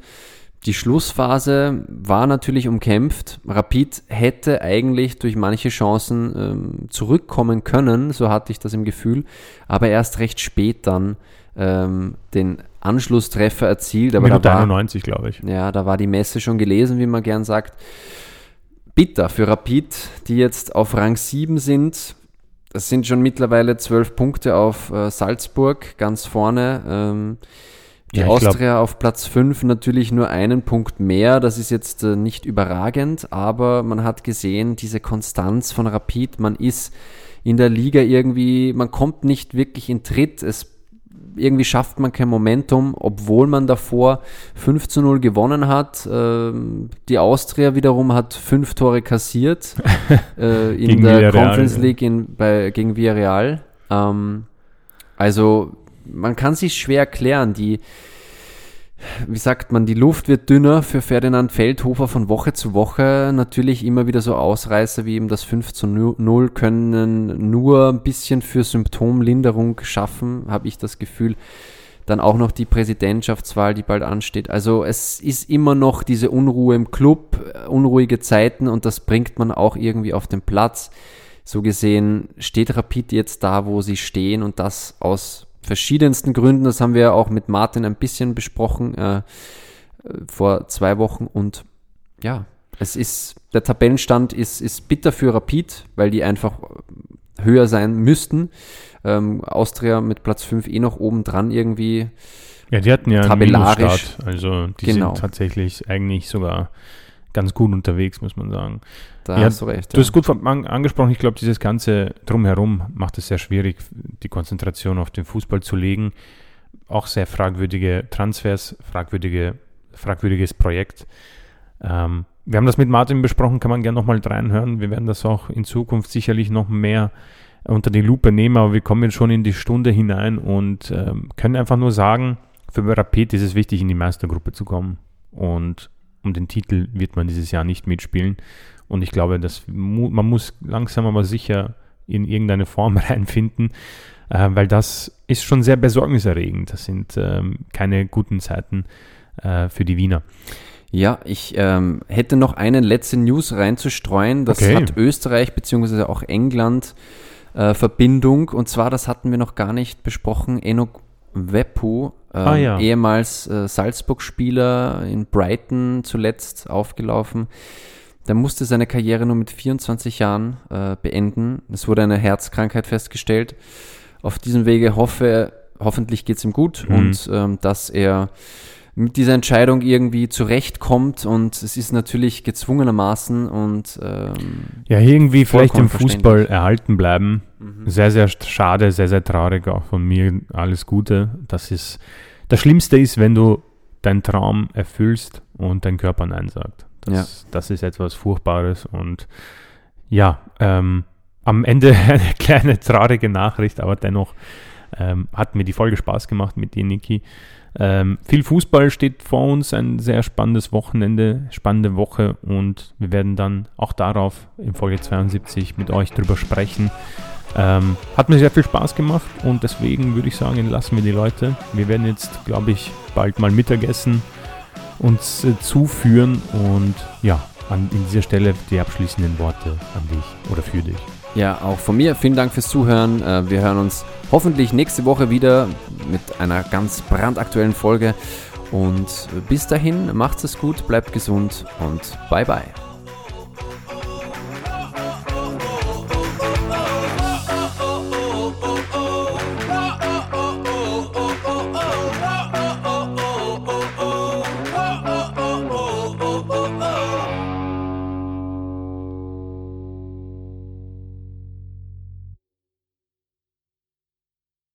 Die Schlussphase war natürlich umkämpft. Rapid hätte eigentlich durch manche Chancen ähm, zurückkommen können, so hatte ich das im Gefühl, aber erst recht spät dann ähm, den Anschlusstreffer erzielt. Aber Minute 91, glaube ich. Ja, da war die Messe schon gelesen, wie man gern sagt. Bitter für Rapid, die jetzt auf Rang 7 sind. Das sind schon mittlerweile zwölf Punkte auf äh, Salzburg ganz vorne. Ähm, die ja, Austria glaub, auf Platz 5 natürlich nur einen Punkt mehr. Das ist jetzt äh, nicht überragend, aber man hat gesehen, diese Konstanz von Rapid, man ist in der Liga irgendwie, man kommt nicht wirklich in Tritt. Es irgendwie schafft man kein Momentum, obwohl man davor 5 zu 0 gewonnen hat. Ähm, die Austria wiederum hat fünf Tore kassiert äh, in der Villarreal, Conference League in, bei, gegen Villarreal. Ähm, also man kann sich schwer erklären. Die, wie sagt man, die Luft wird dünner für Ferdinand Feldhofer von Woche zu Woche. Natürlich immer wieder so Ausreißer wie eben das 5 zu 0 können nur ein bisschen für Symptomlinderung schaffen, habe ich das Gefühl. Dann auch noch die Präsidentschaftswahl, die bald ansteht. Also es ist immer noch diese Unruhe im Club, unruhige Zeiten und das bringt man auch irgendwie auf den Platz. So gesehen steht Rapid jetzt da, wo sie stehen und das aus verschiedensten Gründen. Das haben wir auch mit Martin ein bisschen besprochen äh, vor zwei Wochen. Und ja, es ist, der Tabellenstand ist, ist bitter für Rapid, weil die einfach höher sein müssten. Ähm, Austria mit Platz 5 eh noch oben dran irgendwie. Ja, die hatten ja tabellarisch. einen. Also die genau. sind tatsächlich eigentlich sogar ganz gut unterwegs, muss man sagen. Da ja, hast du recht. Du hast gut angesprochen, ich glaube, dieses Ganze drumherum macht es sehr schwierig, die Konzentration auf den Fußball zu legen. Auch sehr fragwürdige Transfers, fragwürdige, fragwürdiges Projekt. Ähm, wir haben das mit Martin besprochen, kann man gerne nochmal reinhören. Wir werden das auch in Zukunft sicherlich noch mehr unter die Lupe nehmen, aber wir kommen schon in die Stunde hinein und ähm, können einfach nur sagen, für Rapid ist es wichtig, in die Meistergruppe zu kommen. Und um den Titel wird man dieses Jahr nicht mitspielen. Und ich glaube, dass man muss langsam aber sicher in irgendeine Form reinfinden, äh, weil das ist schon sehr besorgniserregend. Das sind ähm, keine guten Zeiten äh, für die Wiener. Ja, ich ähm, hätte noch eine letzte News reinzustreuen. Das okay. hat Österreich bzw. auch England äh, Verbindung. Und zwar, das hatten wir noch gar nicht besprochen, Enok Weppu, ähm, ah, ja. ehemals äh, Salzburg-Spieler in Brighton zuletzt aufgelaufen. Der musste seine Karriere nur mit 24 Jahren äh, beenden. Es wurde eine Herzkrankheit festgestellt. Auf diesem Wege hoffe, hoffentlich geht es ihm gut mhm. und ähm, dass er mit dieser Entscheidung irgendwie zurechtkommt und es ist natürlich gezwungenermaßen und ähm, ja irgendwie vielleicht im Fußball erhalten bleiben. Mhm. Sehr sehr schade, sehr sehr traurig auch von mir. Alles Gute. Das ist das Schlimmste ist, wenn du deinen Traum erfüllst und dein Körper Nein sagt. Das, ja. das ist etwas Furchtbares und ja, ähm, am Ende eine kleine traurige Nachricht, aber dennoch Ähm, hat mir die Folge Spaß gemacht mit dir, Niki. Ähm, viel Fußball steht vor uns, ein sehr spannendes Wochenende, spannende Woche und wir werden dann auch darauf in Folge 72 mit euch drüber sprechen. Ähm, hat mir sehr viel Spaß gemacht und deswegen würde ich sagen, lassen wir die Leute. Wir werden jetzt, glaube ich, bald mal Mittagessen uns äh, zuführen und ja, an dieser Stelle die abschließenden Worte an dich oder für dich. Ja, auch von mir vielen Dank fürs Zuhören. Äh, wir hören uns hoffentlich nächste Woche wieder mit einer ganz brandaktuellen Folge. Und bis dahin, macht es gut, bleibt gesund und bye bye.